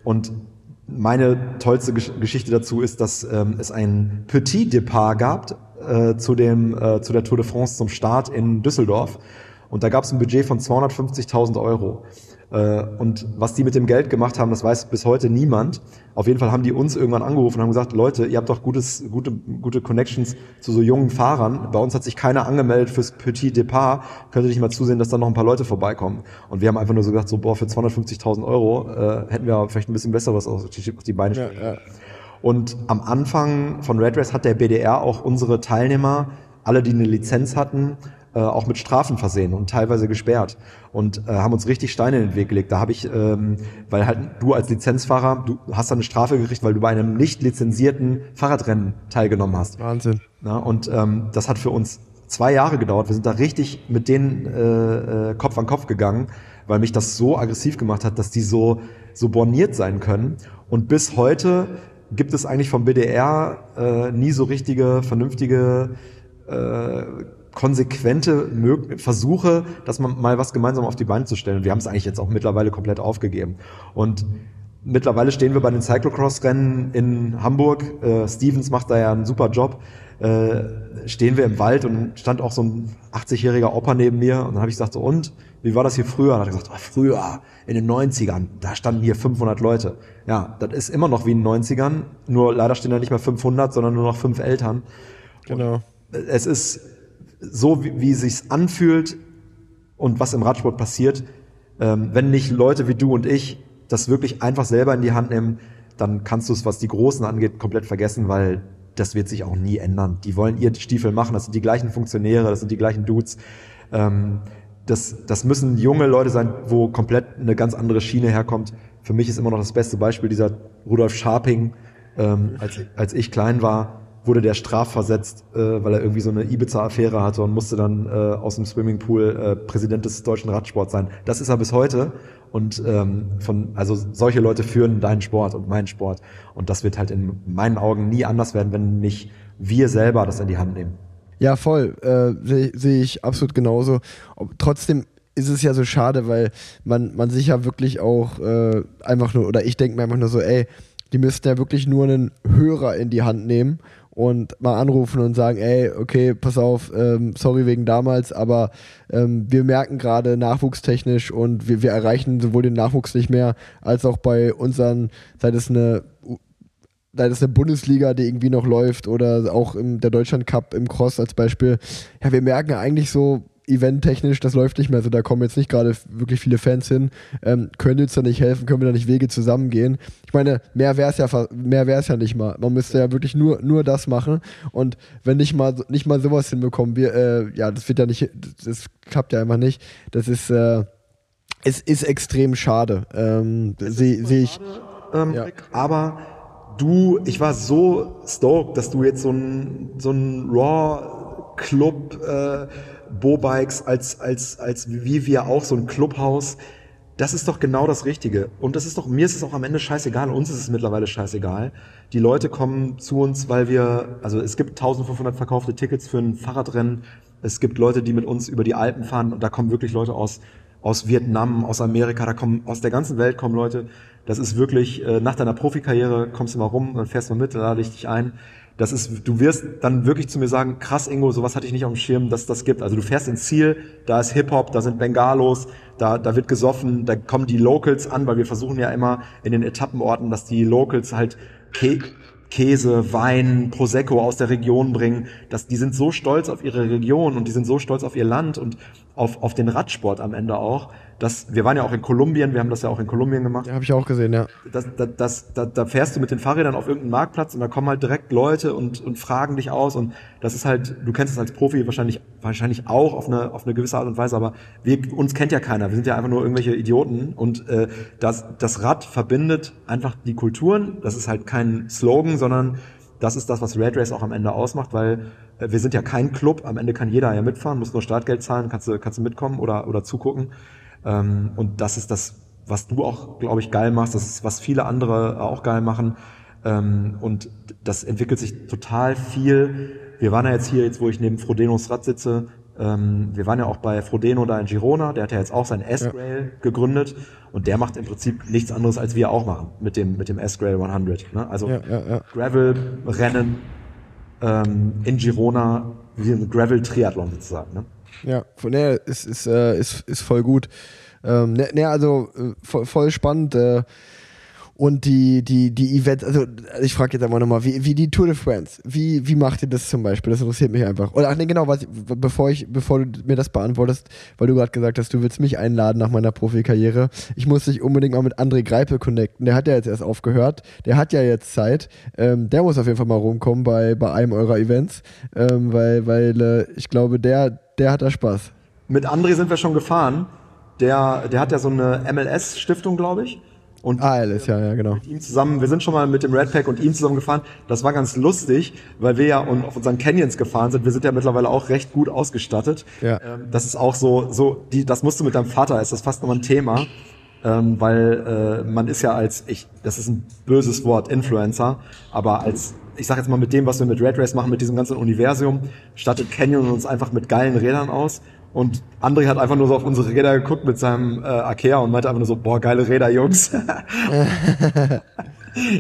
Und meine tollste Geschichte dazu ist, dass ähm, es ein Petit Depart gab äh, zu, dem, äh, zu der Tour de France zum Start in Düsseldorf. Und da gab es ein Budget von 250.000 Euro. Äh, und was die mit dem Geld gemacht haben, das weiß bis heute niemand. Auf jeden Fall haben die uns irgendwann angerufen und haben gesagt, Leute, ihr habt doch gutes, gute, gute Connections zu so jungen Fahrern. Bei uns hat sich keiner angemeldet fürs Petit Depart. Könnt ihr nicht mal zusehen, dass da noch ein paar Leute vorbeikommen? Und wir haben einfach nur so gesagt, so, boah, für 250.000 Euro äh, hätten wir vielleicht ein bisschen besseres auf die Beine stellen. Ja, ja. Und am Anfang von Red Race hat der BDR auch unsere Teilnehmer, alle, die eine Lizenz hatten, äh, auch mit Strafen versehen und teilweise gesperrt und äh, haben uns richtig Steine in den Weg gelegt. Da habe ich, ähm, weil halt du als Lizenzfahrer, du hast dann eine Strafe gekriegt, weil du bei einem nicht lizenzierten Fahrradrennen teilgenommen hast. Wahnsinn. Na, und ähm, das hat für uns zwei Jahre gedauert. Wir sind da richtig mit denen äh, äh, Kopf an Kopf gegangen, weil mich das so aggressiv gemacht hat, dass die so so borniert sein können. Und bis heute gibt es eigentlich vom BDR äh, nie so richtige, vernünftige äh, konsequente Versuche, dass man mal was gemeinsam auf die Beine zu stellen. Wir haben es eigentlich jetzt auch mittlerweile komplett aufgegeben. Und mittlerweile stehen wir bei den Cyclocross-Rennen in Hamburg. Äh, Stevens macht da ja einen super Job. Äh, stehen wir im Wald und stand auch so ein 80-jähriger Opa neben mir und dann habe ich gesagt, so, und wie war das hier früher? Und hat er gesagt, oh, früher in den 90ern, da standen hier 500 Leute. Ja, das ist immer noch wie in den 90ern, nur leider stehen da nicht mehr 500, sondern nur noch fünf Eltern. Genau. Und es ist so wie, wie sich's anfühlt und was im Radsport passiert, ähm, wenn nicht Leute wie du und ich das wirklich einfach selber in die Hand nehmen, dann kannst du es, was die Großen angeht, komplett vergessen, weil das wird sich auch nie ändern. Die wollen ihr Stiefel machen, das sind die gleichen Funktionäre, das sind die gleichen Dudes. Ähm, das, das müssen junge Leute sein, wo komplett eine ganz andere Schiene herkommt. Für mich ist immer noch das beste Beispiel dieser Rudolf Scharping, ähm, als, als ich klein war wurde der strafversetzt, äh, weil er irgendwie so eine Ibiza-Affäre hatte und musste dann äh, aus dem Swimmingpool äh, Präsident des deutschen Radsports sein. Das ist er bis heute. Und ähm, von, also solche Leute führen deinen Sport und meinen Sport. Und das wird halt in meinen Augen nie anders werden, wenn nicht wir selber das in die Hand nehmen. Ja, voll. Äh, Sehe seh ich absolut genauso. Ob, trotzdem ist es ja so schade, weil man, man sich ja wirklich auch äh, einfach nur, oder ich denke mir einfach nur so, ey, die müssten ja wirklich nur einen Hörer in die Hand nehmen und mal anrufen und sagen, ey, okay, pass auf, ähm, sorry wegen damals, aber ähm, wir merken gerade nachwuchstechnisch und wir, wir erreichen sowohl den Nachwuchs nicht mehr, als auch bei unseren, sei es eine sei das eine Bundesliga, die irgendwie noch läuft oder auch im, der Deutschland Cup im Cross als Beispiel. Ja, wir merken eigentlich so, eventtechnisch, das läuft nicht mehr so, da kommen jetzt nicht gerade wirklich viele Fans hin. Ähm, können uns da nicht helfen, können wir da nicht Wege zusammengehen? Ich meine, mehr wäre es ja mehr wäre es ja nicht mal. Man müsste ja wirklich nur, nur das machen. Und wenn nicht mal nicht mal sowas hinbekommen, wir, äh, ja, das wird ja nicht, das klappt ja einfach nicht. Das ist, äh, es ist extrem schade. Ähm, Sehe seh ich. Ähm, ja. Aber du, ich war so stoked, dass du jetzt so ein, so ein Raw Club äh, Bo-Bikes, als, als, als wie wir auch so ein Clubhaus. Das ist doch genau das Richtige. Und das ist doch, mir ist es auch am Ende scheißegal, uns ist es mittlerweile scheißegal. Die Leute kommen zu uns, weil wir, also es gibt 1500 verkaufte Tickets für ein Fahrradrennen. Es gibt Leute, die mit uns über die Alpen fahren und da kommen wirklich Leute aus, aus Vietnam, aus Amerika, da kommen, aus der ganzen Welt kommen Leute. Das ist wirklich, äh, nach deiner Profikarriere kommst du mal rum, dann fährst du mit, dann lade ich dich ein das ist, du wirst dann wirklich zu mir sagen, krass Ingo, sowas hatte ich nicht auf dem Schirm, dass das gibt. Also du fährst ins Ziel, da ist Hip-Hop, da sind Bengalos, da, da wird gesoffen, da kommen die Locals an, weil wir versuchen ja immer in den Etappenorten, dass die Locals halt Kä Käse, Wein, Prosecco aus der Region bringen. dass die sind so stolz auf ihre Region und die sind so stolz auf ihr Land und auf, auf den Radsport am Ende auch, das, wir waren ja auch in Kolumbien, wir haben das ja auch in Kolumbien gemacht. Ja, habe ich auch gesehen, ja. Das, das, das, da, da fährst du mit den Fahrrädern auf irgendeinen Marktplatz und da kommen halt direkt Leute und, und fragen dich aus und das ist halt, du kennst es als Profi wahrscheinlich, wahrscheinlich auch auf eine, auf eine gewisse Art und Weise, aber wir, uns kennt ja keiner. Wir sind ja einfach nur irgendwelche Idioten und äh, das, das Rad verbindet einfach die Kulturen. Das ist halt kein Slogan, sondern das ist das, was Red Race auch am Ende ausmacht, weil wir sind ja kein Club. Am Ende kann jeder ja mitfahren, muss nur Startgeld zahlen, kannst du, kannst du mitkommen oder, oder zugucken. Ähm, und das ist das, was du auch, glaube ich, geil machst. Das ist, was viele andere auch geil machen. Ähm, und das entwickelt sich total viel. Wir waren ja jetzt hier, jetzt wo ich neben Frodenos Rad sitze, ähm, wir waren ja auch bei Frodeno da in Girona, der hat ja jetzt auch sein S-Rail ja. gegründet und der macht im Prinzip nichts anderes, als wir auch machen mit dem, mit dem S-Rail 100. Ne? Also ja, ja, Gravel-Rennen ähm, in Girona, wie ein Gravel-Triathlon sozusagen. Ne? Ja, der ist, ist, äh, ist, ist voll gut. Ähm, ne, ne, also äh, voll, voll spannend. Äh, und die, die, die Events, also ich frage jetzt einmal nochmal, wie, wie die Tour de France, wie, wie macht ihr das zum Beispiel? Das interessiert mich einfach. Oder ach nee, genau, was, bevor ich, bevor du mir das beantwortest, weil du gerade gesagt hast, du willst mich einladen nach meiner Profikarriere. Ich muss dich unbedingt mal mit André Greipel connecten. Der hat ja jetzt erst aufgehört, der hat ja jetzt Zeit. Ähm, der muss auf jeden Fall mal rumkommen bei, bei einem eurer Events, ähm, weil, weil äh, ich glaube, der, der hat da Spaß. Mit André sind wir schon gefahren. Der, der hat ja so eine MLS-Stiftung, glaube ich. Und ALS, ja, ja, genau. Mit ihm zusammen, wir sind schon mal mit dem Red Pack und ihm zusammen gefahren. Das war ganz lustig, weil wir ja auf unseren Canyons gefahren sind. Wir sind ja mittlerweile auch recht gut ausgestattet. Ja. Ähm, das ist auch so, so, die, das musst du mit deinem Vater, ist das fast nochmal ein Thema. Ähm, weil äh, man ist ja als, ich, das ist ein böses Wort, Influencer, aber als, ich sag jetzt mal mit dem, was wir mit Red Race machen, mit diesem ganzen Universum, stattet Canyon uns einfach mit geilen Rädern aus und André hat einfach nur so auf unsere Räder geguckt mit seinem äh, Akea und meinte einfach nur so, boah, geile Räder, Jungs.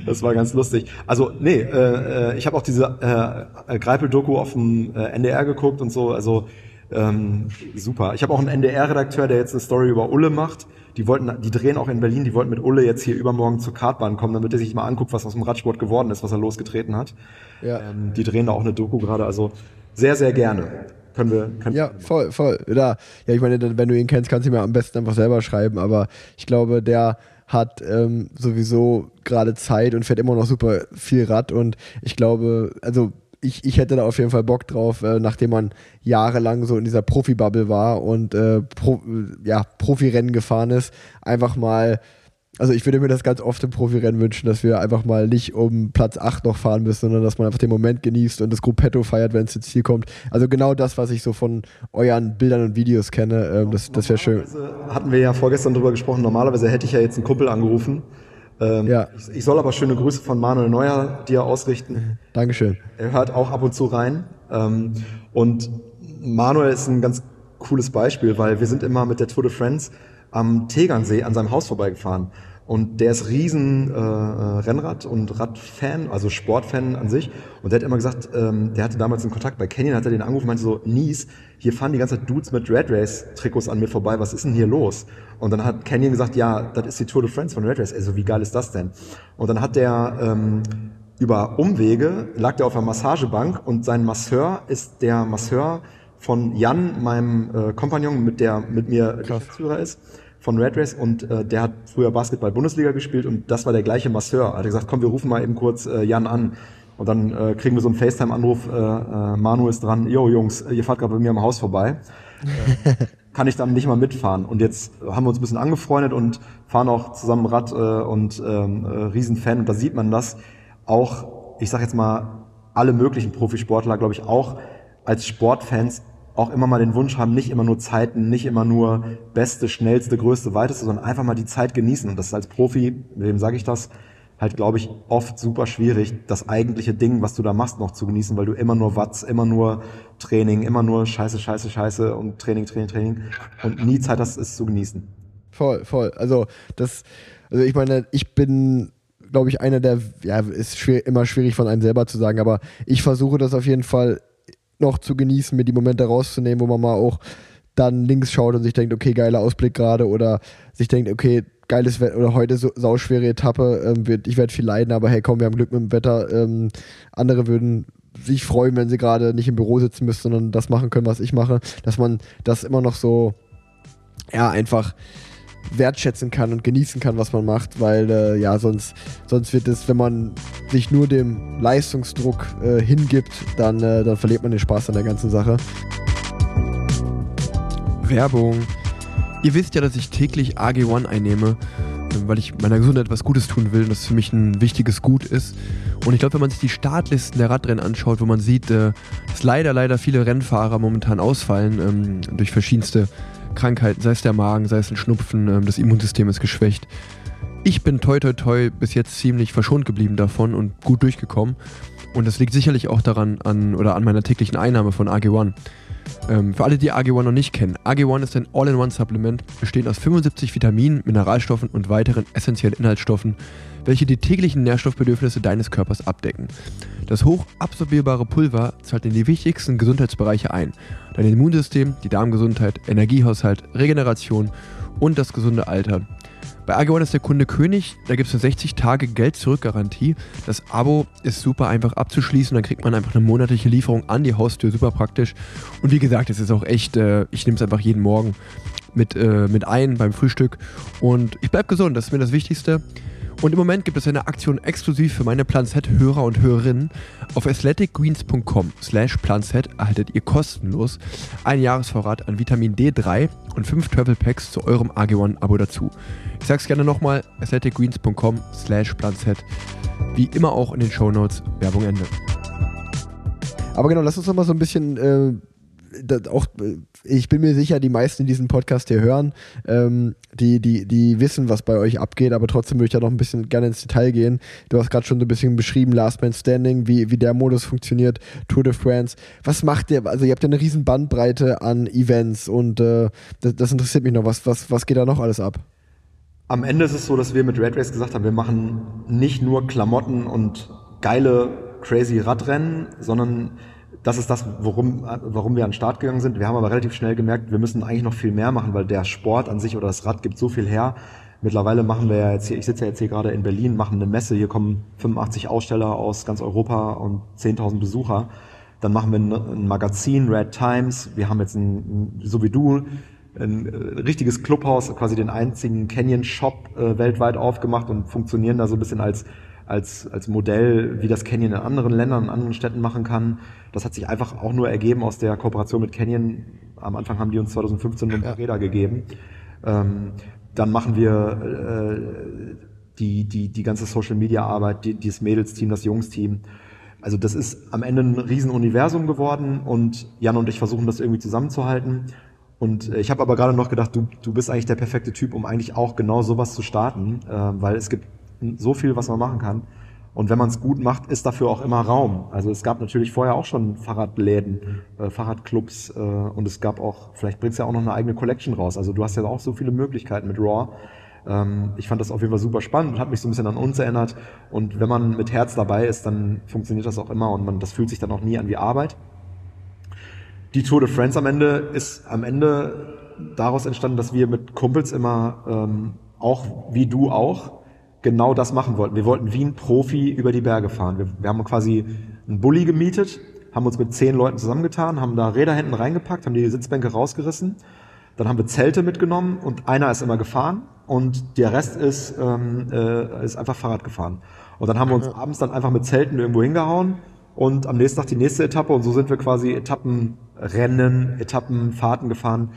das war ganz lustig. Also, nee, äh, äh ich habe auch diese äh, Greipel-Doku auf dem äh, NDR geguckt und so, also ähm, super. Ich habe auch einen NDR-Redakteur, der jetzt eine Story über Ulle macht. Die wollten, die drehen auch in Berlin, die wollten mit Ulle jetzt hier übermorgen zur Kartbahn kommen, damit er sich mal anguckt, was aus dem Radsport geworden ist, was er losgetreten hat. Ja. Ähm, die drehen da auch eine Doku gerade, also sehr, sehr gerne. Können wir. Können ja, voll, voll. Ja, ja, ich meine, wenn du ihn kennst, kannst du ihm ja am besten einfach selber schreiben, aber ich glaube, der hat ähm, sowieso gerade Zeit und fährt immer noch super viel Rad und ich glaube, also ich, ich hätte da auf jeden Fall Bock drauf, äh, nachdem man jahrelang so in dieser Profi-Bubble war und äh, Pro, ja, Profirennen gefahren ist, einfach mal also ich würde mir das ganz oft im Profirennen wünschen, dass wir einfach mal nicht um Platz 8 noch fahren müssen, sondern dass man einfach den Moment genießt und das Gruppetto feiert, wenn es ins Ziel kommt. Also genau das, was ich so von euren Bildern und Videos kenne, ähm, das, das wäre schön. Hatten wir ja vorgestern drüber gesprochen, normalerweise hätte ich ja jetzt einen Kumpel angerufen. Ähm, ja. Ich, ich, soll aber schöne Grüße von Manuel Neuer dir ausrichten. Dankeschön. Er hört auch ab und zu rein. Ähm, und Manuel ist ein ganz cooles Beispiel, weil wir sind immer mit der Tour de France am Tegernsee an seinem Haus vorbeigefahren. Und der ist riesen äh, äh, Rennrad- und Radfan, also Sportfan an sich. Und der hat immer gesagt, ähm, der hatte damals einen Kontakt bei Canyon, hat er den angerufen und meinte so, Nies, hier fahren die ganze Zeit Dudes mit Red Race Trikots an mir vorbei, was ist denn hier los? Und dann hat Canyon gesagt, ja, das ist die Tour de France von Red Race. Also wie geil ist das denn? Und dann hat der ähm, über Umwege, lag der auf einer Massagebank und sein Masseur ist der Masseur von Jan, meinem äh, Kompagnon, mit der mit mir Geschäftsführer ist von Red Race und äh, der hat früher Basketball-Bundesliga gespielt und das war der gleiche Masseur. Er hat gesagt, komm, wir rufen mal eben kurz äh, Jan an. Und dann äh, kriegen wir so einen FaceTime-Anruf, äh, äh, Manu ist dran, yo Jungs, ihr fahrt gerade bei mir am Haus vorbei. Kann ich dann nicht mal mitfahren. Und jetzt haben wir uns ein bisschen angefreundet und fahren auch zusammen Rad äh, und ähm, äh, Riesenfan. Und da sieht man das auch, ich sag jetzt mal, alle möglichen Profisportler, glaube ich, auch als Sportfans auch immer mal den Wunsch haben, nicht immer nur Zeiten, nicht immer nur beste, schnellste, größte, weiteste, sondern einfach mal die Zeit genießen. Und das ist als Profi, wem sage ich das, halt, glaube ich, oft super schwierig, das eigentliche Ding, was du da machst, noch zu genießen, weil du immer nur Watts, immer nur Training, immer nur Scheiße, Scheiße, Scheiße und Training, Training, Training und nie Zeit hast, es zu genießen. Voll, voll. Also das, also ich meine, ich bin glaube ich, einer der, ja, ist schwer, immer schwierig von einem selber zu sagen, aber ich versuche das auf jeden Fall noch zu genießen, mir die Momente rauszunehmen, wo man mal auch dann links schaut und sich denkt, okay, geiler Ausblick gerade oder sich denkt, okay, geiles Wetter oder heute so sauschwere Etappe, ähm, wird, ich werde viel leiden, aber hey, komm, wir haben Glück mit dem Wetter. Ähm, andere würden sich freuen, wenn sie gerade nicht im Büro sitzen müssen, sondern das machen können, was ich mache, dass man das immer noch so, ja, einfach wertschätzen kann und genießen kann, was man macht, weil äh, ja, sonst, sonst wird es, wenn man sich nur dem Leistungsdruck äh, hingibt, dann, äh, dann verliert man den Spaß an der ganzen Sache. Werbung. Ihr wisst ja, dass ich täglich AG1 einnehme, weil ich meiner Gesundheit was Gutes tun will und das für mich ein wichtiges Gut ist. Und ich glaube, wenn man sich die Startlisten der Radrennen anschaut, wo man sieht, äh, dass leider, leider viele Rennfahrer momentan ausfallen ähm, durch verschiedenste Krankheiten, sei es der Magen, sei es ein Schnupfen, ähm, das Immunsystem ist geschwächt. Ich bin toi toi toi bis jetzt ziemlich verschont geblieben davon und gut durchgekommen. Und das liegt sicherlich auch daran an oder an meiner täglichen Einnahme von AG1. Ähm, für alle, die AG1 noch nicht kennen, AG1 ist ein All-in-One-Supplement, bestehend aus 75 Vitaminen, Mineralstoffen und weiteren essentiellen Inhaltsstoffen, welche die täglichen Nährstoffbedürfnisse deines Körpers abdecken. Das hochabsorbierbare Pulver zahlt in die wichtigsten Gesundheitsbereiche ein. Dein Immunsystem, die Darmgesundheit, Energiehaushalt, Regeneration und das gesunde Alter. Bei AG1 ist der Kunde König, da gibt es eine 60 Tage Geld-Zurück-Garantie. Das Abo ist super einfach abzuschließen, dann kriegt man einfach eine monatliche Lieferung an die Haustür, super praktisch. Und wie gesagt, es ist auch echt, äh, ich nehme es einfach jeden Morgen mit, äh, mit ein beim Frühstück. Und ich bleibe gesund, das ist mir das Wichtigste. Und im Moment gibt es eine Aktion exklusiv für meine Planset-Hörer und Hörerinnen. Auf athleticgreens.com slash planset erhaltet ihr kostenlos einen Jahresvorrat an Vitamin D3 und 5 Travel Packs zu eurem AG1-Abo dazu. Ich sag's gerne nochmal, athleticgreens.com slash planset. Wie immer auch in den Show Notes. Werbung Ende. Aber genau, lass uns noch mal so ein bisschen äh, auch, äh, ich bin mir sicher, die meisten, die diesen Podcast hier hören, ähm, die, die, die wissen, was bei euch abgeht, aber trotzdem würde ich da noch ein bisschen gerne ins Detail gehen. Du hast gerade schon so ein bisschen beschrieben, Last Man Standing, wie, wie der Modus funktioniert, Tour de France. Was macht ihr? Also ihr habt ja eine riesen Bandbreite an Events und äh, das, das interessiert mich noch. Was, was, was geht da noch alles ab? Am Ende ist es so, dass wir mit Red Race gesagt haben, wir machen nicht nur Klamotten und geile, crazy Radrennen, sondern das ist das, worum, warum wir an den Start gegangen sind. Wir haben aber relativ schnell gemerkt, wir müssen eigentlich noch viel mehr machen, weil der Sport an sich oder das Rad gibt so viel her. Mittlerweile machen wir ja jetzt hier, ich sitze ja jetzt hier gerade in Berlin, machen eine Messe, hier kommen 85 Aussteller aus ganz Europa und 10.000 Besucher. Dann machen wir ein, Magazin, Red Times. Wir haben jetzt ein, so wie du, ein äh, richtiges Clubhaus, quasi den einzigen Canyon Shop äh, weltweit aufgemacht und funktionieren da so ein bisschen als als, als Modell, wie das Canyon in anderen Ländern, in anderen Städten machen kann. Das hat sich einfach auch nur ergeben aus der Kooperation mit Canyon. Am Anfang haben die uns 2015 ein paar Räder gegeben. Ähm, dann machen wir äh, die, die, die ganze Social Media Arbeit, die, dieses Mädelsteam, das Jungsteam. Also das ist am Ende ein Riesenuniversum geworden und Jan und ich versuchen das irgendwie zusammenzuhalten. Und äh, ich habe aber gerade noch gedacht, du, du bist eigentlich der perfekte Typ, um eigentlich auch genau sowas zu starten, äh, weil es gibt so viel, was man machen kann. Und wenn man es gut macht, ist dafür auch immer Raum. Also es gab natürlich vorher auch schon Fahrradläden, äh, Fahrradclubs äh, und es gab auch, vielleicht bringst du ja auch noch eine eigene Collection raus. Also du hast ja auch so viele Möglichkeiten mit Raw. Ähm, ich fand das auf jeden Fall super spannend und hat mich so ein bisschen an uns erinnert. Und wenn man mit Herz dabei ist, dann funktioniert das auch immer und man, das fühlt sich dann auch nie an wie Arbeit. Die Tour de France am Ende ist am Ende daraus entstanden, dass wir mit Kumpels immer ähm, auch wie du auch genau das machen wollten. Wir wollten wie ein Profi über die Berge fahren. Wir, wir haben quasi einen Bulli gemietet, haben uns mit zehn Leuten zusammengetan, haben da Räder hinten reingepackt, haben die Sitzbänke rausgerissen. Dann haben wir Zelte mitgenommen und einer ist immer gefahren und der Rest ist, ähm, äh, ist einfach Fahrrad gefahren. Und dann haben wir uns ja. abends dann einfach mit Zelten irgendwo hingehauen und am nächsten Tag die nächste Etappe und so sind wir quasi Etappenrennen, Etappenfahrten gefahren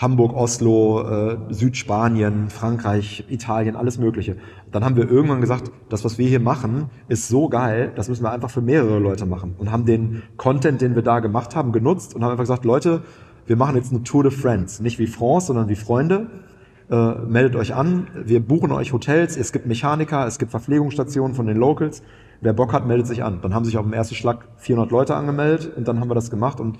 Hamburg, Oslo, äh, Südspanien, Frankreich, Italien, alles Mögliche. Dann haben wir irgendwann gesagt, das, was wir hier machen, ist so geil, das müssen wir einfach für mehrere Leute machen. Und haben den Content, den wir da gemacht haben, genutzt und haben einfach gesagt, Leute, wir machen jetzt eine Tour de Friends. Nicht wie France, sondern wie Freunde. Äh, meldet euch an, wir buchen euch Hotels, es gibt Mechaniker, es gibt Verpflegungsstationen von den Locals. Wer Bock hat, meldet sich an. Dann haben sich auf dem ersten Schlag 400 Leute angemeldet und dann haben wir das gemacht und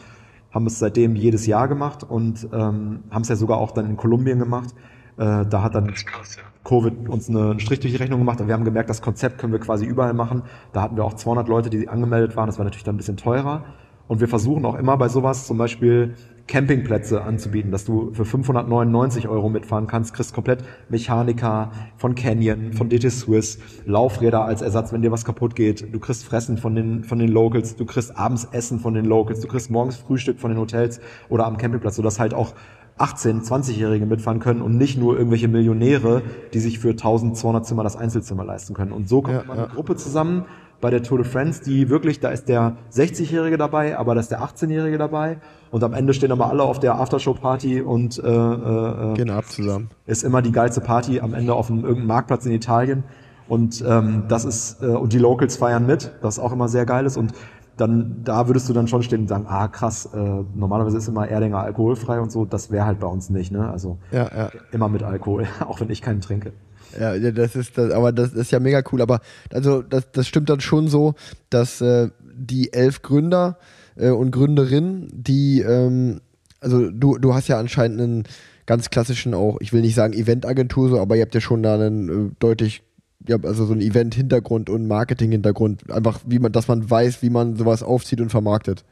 haben es seitdem jedes Jahr gemacht und ähm, haben es ja sogar auch dann in Kolumbien gemacht. Äh, da hat dann krass, ja. Covid uns eine, einen Strich durch die Rechnung gemacht. Und wir haben gemerkt, das Konzept können wir quasi überall machen. Da hatten wir auch 200 Leute, die angemeldet waren. Das war natürlich dann ein bisschen teurer. Und wir versuchen auch immer bei sowas zum Beispiel Campingplätze anzubieten, dass du für 599 Euro mitfahren kannst, kriegst komplett Mechaniker von Canyon, von DT Swiss, Laufräder als Ersatz, wenn dir was kaputt geht, du kriegst Fressen von den, von den Locals, du kriegst abends Essen von den Locals, du kriegst morgens Frühstück von den Hotels oder am Campingplatz, sodass halt auch 18, 20-Jährige mitfahren können und nicht nur irgendwelche Millionäre, die sich für 1200 Zimmer das Einzelzimmer leisten können. Und so kommt Ja, man ja. eine Gruppe zusammen bei der Tour de France, die wirklich, da ist der 60-Jährige dabei, aber da ist der 18-Jährige dabei und am Ende stehen aber alle auf der Aftershow-Party und äh, äh, Gehen ab zusammen. ist immer die geilste Party am Ende auf einem, irgendeinem Marktplatz in Italien. Und ähm, das ist, äh, und die Locals feiern mit, was auch immer sehr geil ist. Und dann, da würdest du dann schon stehen und sagen, ah krass, äh, normalerweise ist immer Erdinger alkoholfrei und so, das wäre halt bei uns nicht, ne? Also Ja, ja. immer mit Alkohol, auch wenn ich keinen trinke. Ja, das ist das, aber das ist ja mega cool. Aber also das, das stimmt dann schon so, dass äh, die elf Gründer äh, und Gründerinnen, die, ähm, also du, du hast ja anscheinend einen ganz klassischen auch, ich will nicht sagen Eventagentur, so, aber ihr habt ja schon da einen äh, deutlich, ja, also so einen Event-Hintergrund und Marketing-Hintergrund, einfach wie man, dass man weiß, wie man sowas aufzieht und vermarktet.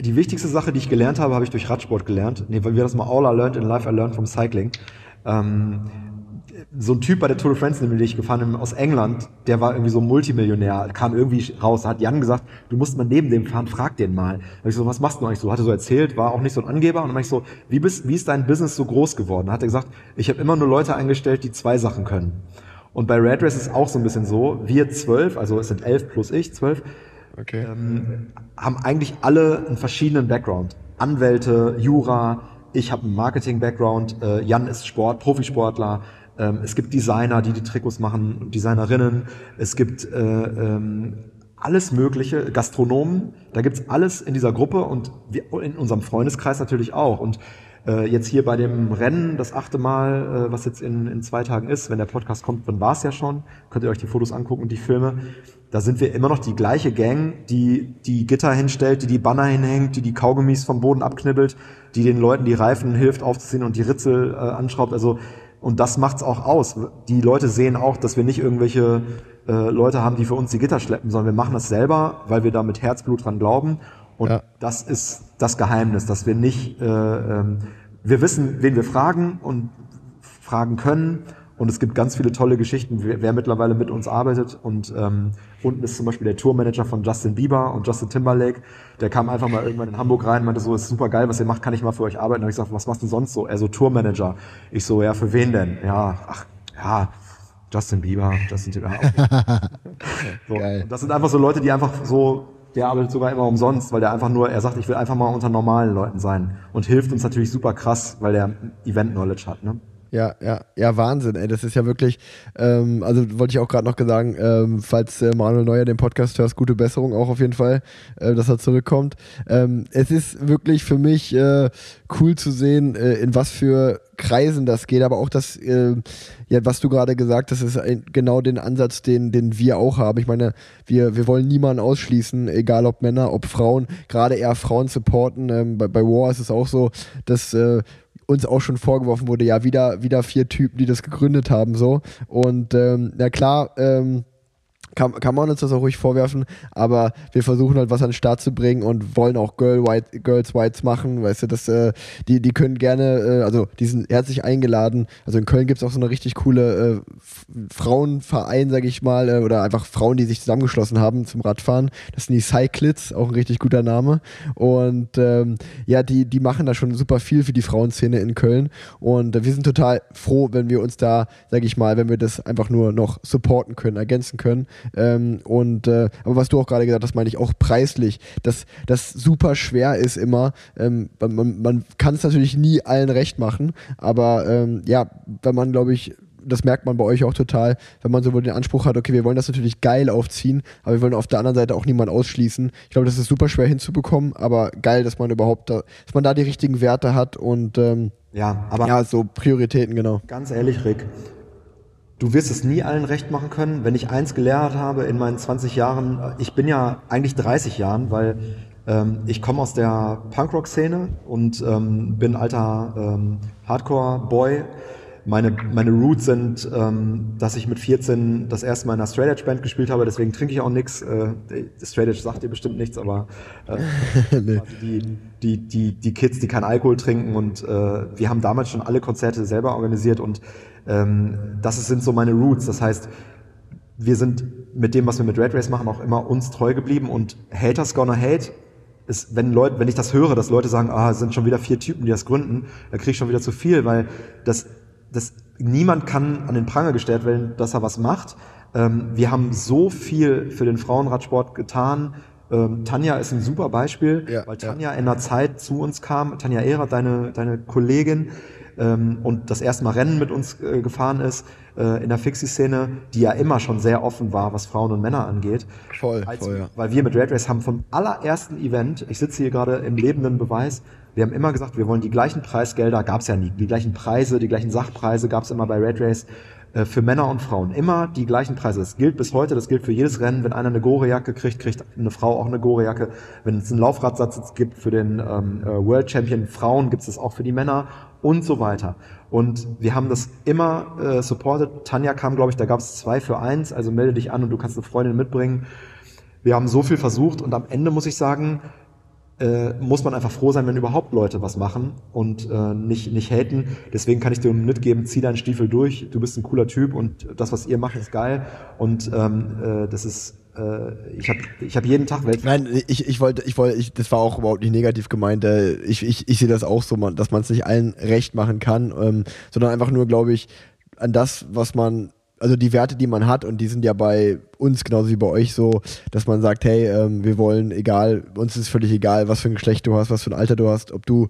Die wichtigste Sache, die ich gelernt habe, habe ich durch Radsport gelernt. Nee, weil wir das mal All I learned in life, I learned from cycling. Ähm, so ein Typ bei der Tour de France, den ich gefahren bin, aus England, der war irgendwie so Multimillionär, kam irgendwie raus, da hat Jan gesagt, du musst mal neben dem fahren, frag den mal. Da ich so, was machst du eigentlich so? Hat er so erzählt, war auch nicht so ein Angeber. Und dann hab ich so, wie, bist, wie ist dein Business so groß geworden? Da hat er gesagt, ich habe immer nur Leute eingestellt, die zwei Sachen können. Und bei Red Race ist es auch so ein bisschen so, wir zwölf, also es sind elf plus ich, zwölf, Okay. ähm, haben eigentlich alle einen verschiedenen Background. Anwälte, Jura, ich habe einen Marketing-Background, äh, Jan ist Sport, Profisportler, ähm, es gibt Designer, die die Trikots machen, Designerinnen, es gibt äh, ähm, alles Mögliche, Gastronomen, da gibt's alles in dieser Gruppe und wir, in unserem Freundeskreis natürlich auch. Und äh, jetzt hier bei dem Rennen, das achte Mal, äh, was jetzt in, in zwei Tagen ist, wenn der Podcast kommt, dann war es ja schon, könnt ihr euch die Fotos angucken und die Filme. Da sind wir immer noch die gleiche Gang, die die Gitter hinstellt, die die Banner hinhängt, die die Kaugummis vom Boden abknibbelt, die den Leuten die Reifen hilft aufzuziehen und die Ritzel äh, anschraubt. Also und das macht's auch aus. Die Leute sehen auch, dass wir nicht irgendwelche äh, Leute haben, die für uns die Gitter schleppen, sondern wir machen das selber, weil wir da mit Herzblut dran glauben. Und Ja. das ist das Geheimnis, dass wir nicht, äh, ähm, wir wissen, wen wir fragen und fragen können. Und es gibt ganz viele tolle Geschichten, wer, wer mittlerweile mit uns arbeitet. Und ähm, unten ist zum Beispiel der Tourmanager von Justin Bieber und Justin Timberlake. Der kam einfach mal irgendwann in Hamburg rein und meinte so, ist super geil, was ihr macht, kann ich mal für euch arbeiten. Habe ich gesagt, was machst du sonst so? Er so, Tourmanager. Ich so, ja, für wen denn? Ja, ach, ja, Justin Bieber, Justin Timberlake. Okay. So. Geil. Und das sind einfach so Leute, die einfach so, der arbeitet sogar immer umsonst, weil der einfach nur, er sagt, ich will einfach mal unter normalen Leuten sein und hilft uns natürlich super krass, weil der Event-Knowledge hat. Ne? Ja, ja, ja, Wahnsinn, ey. Das ist ja wirklich, ähm, also wollte ich auch gerade noch sagen, ähm, falls äh, Manuel Neuer den Podcast hörst, gute Besserung auch auf jeden Fall, äh, dass er zurückkommt. Ähm, es ist wirklich für mich äh, cool zu sehen, äh, in was für Kreisen das geht, aber auch das, äh, ja, was du gerade gesagt hast, ist ein, genau den Ansatz, den, den wir auch haben. Ich meine, wir, wir wollen niemanden ausschließen, egal ob Männer, ob Frauen, gerade eher Frauen supporten. Ähm, bei, bei War ist es auch so, dass äh, uns auch schon vorgeworfen wurde, ja, wieder, wieder vier Typen, die das gegründet haben, so. Und ähm, na klar, ähm, kann, kann man uns das auch ruhig vorwerfen, aber wir versuchen halt was an den Start zu bringen und wollen auch Girl White, Girls Whites machen, weißt du, das, äh, die, die können gerne, äh, also die sind herzlich eingeladen. Also in Köln gibt's auch so eine richtig coole äh, Frauenverein, sag ich mal, äh, oder einfach Frauen, die sich zusammengeschlossen haben zum Radfahren. Das sind die Cyclids, auch ein richtig guter Name. Und ähm, ja, die, die machen da schon super viel für die Frauenszene in Köln. Und äh, wir sind total froh, wenn wir uns da, sag ich mal, wenn wir das einfach nur noch supporten können, ergänzen können. Ähm, und äh, aber was du auch gerade gesagt hast, meine ich auch preislich, dass das super schwer ist immer. Ähm, man man, kann es natürlich nie allen recht machen, aber ähm, ja, wenn man, glaube ich, das merkt man bei euch auch total, wenn man sowohl den Anspruch hat, okay, wir wollen das natürlich geil aufziehen, aber wir wollen auf der anderen Seite auch niemanden ausschließen. Ich glaube, das ist super schwer hinzubekommen, aber geil, dass man überhaupt da, dass man da die richtigen Werte hat und ähm, Ja, aber ja, so Prioritäten, genau. ganz ehrlich, Rick, du wirst es nie allen recht machen können. Wenn ich eins gelernt habe in meinen 20 Jahren, ich bin ja eigentlich 30 Jahren, weil ähm, ich komme aus der Punkrock-Szene und ähm, bin alter ähm, Hardcore-Boy. Meine, meine Roots sind, ähm, dass ich mit 14 das erste Mal in einer Straight Edge Band gespielt habe, deswegen trinke ich auch nichts. Äh, Straight Edge sagt dir bestimmt nichts, aber äh, Nee. also die, die, die, die Kids, die keinen Alkohol trinken und äh, wir haben damals schon alle Konzerte selber organisiert und ähm, das sind so meine Roots. Das heißt, wir sind mit dem, was wir mit Red Race machen, auch immer uns treu geblieben und Haters gonna hate. ist, wenn Leute, wenn ich das höre, dass Leute sagen, ah, es sind schon wieder vier Typen, die das gründen, dann kriege ich schon wieder zu viel, weil das, das niemand kann an den Pranger gestellt werden, dass er was macht. Ähm, wir haben so viel für den Frauenradsport getan. Ähm, Tanja ist ein super Beispiel, Ja, weil Tanja in der Zeit zu uns kam. Tanja Ehrer, deine, deine Kollegin, ähm, und das erste Mal Rennen mit uns äh, gefahren ist äh, in der Fixie-Szene, die ja immer schon sehr offen war, was Frauen und Männer angeht. Voll, Als, voll, ja. Weil wir mit Red Race haben vom allerersten Event, ich sitze hier gerade im lebenden Beweis, wir haben immer gesagt, wir wollen die gleichen Preisgelder, gab es ja nie, die gleichen Preise, die gleichen Sachpreise gab es immer bei Red Race äh, für Männer und Frauen. Immer die gleichen Preise. Das gilt bis heute, das gilt für jedes Rennen. Wenn einer eine Gore-Jacke kriegt, kriegt eine Frau auch eine Gore-Jacke. Wenn es einen Laufradsatz gibt für den ähm, äh, World Champion Frauen, gibt es das auch für die Männer und so weiter. Und wir haben das immer äh, supported. Tanja kam, glaube ich, da gab es zwei für eins, also melde dich an und du kannst eine Freundin mitbringen. Wir haben so viel versucht und am Ende muss ich sagen, äh, muss man einfach froh sein, wenn überhaupt Leute was machen und äh, nicht, nicht haten. Deswegen kann ich dir mitgeben, zieh deinen Stiefel durch, du bist ein cooler Typ und das, was ihr macht, ist geil. Und ähm, äh, das ist, äh, ich habe ich hab jeden Tag Welt. Nein, ich, ich wollte, ich wollte, ich, das war auch überhaupt nicht negativ gemeint. Äh, Ich, ich, ich sehe das auch so, dass man es nicht allen recht machen kann, ähm, sondern einfach nur, glaube ich, an das, was man, also die Werte, die man hat, und die sind ja bei uns genauso wie bei euch so, dass man sagt, hey, ähm, wir wollen, egal, uns ist völlig egal, was für ein Geschlecht du hast, was für ein Alter du hast, ob du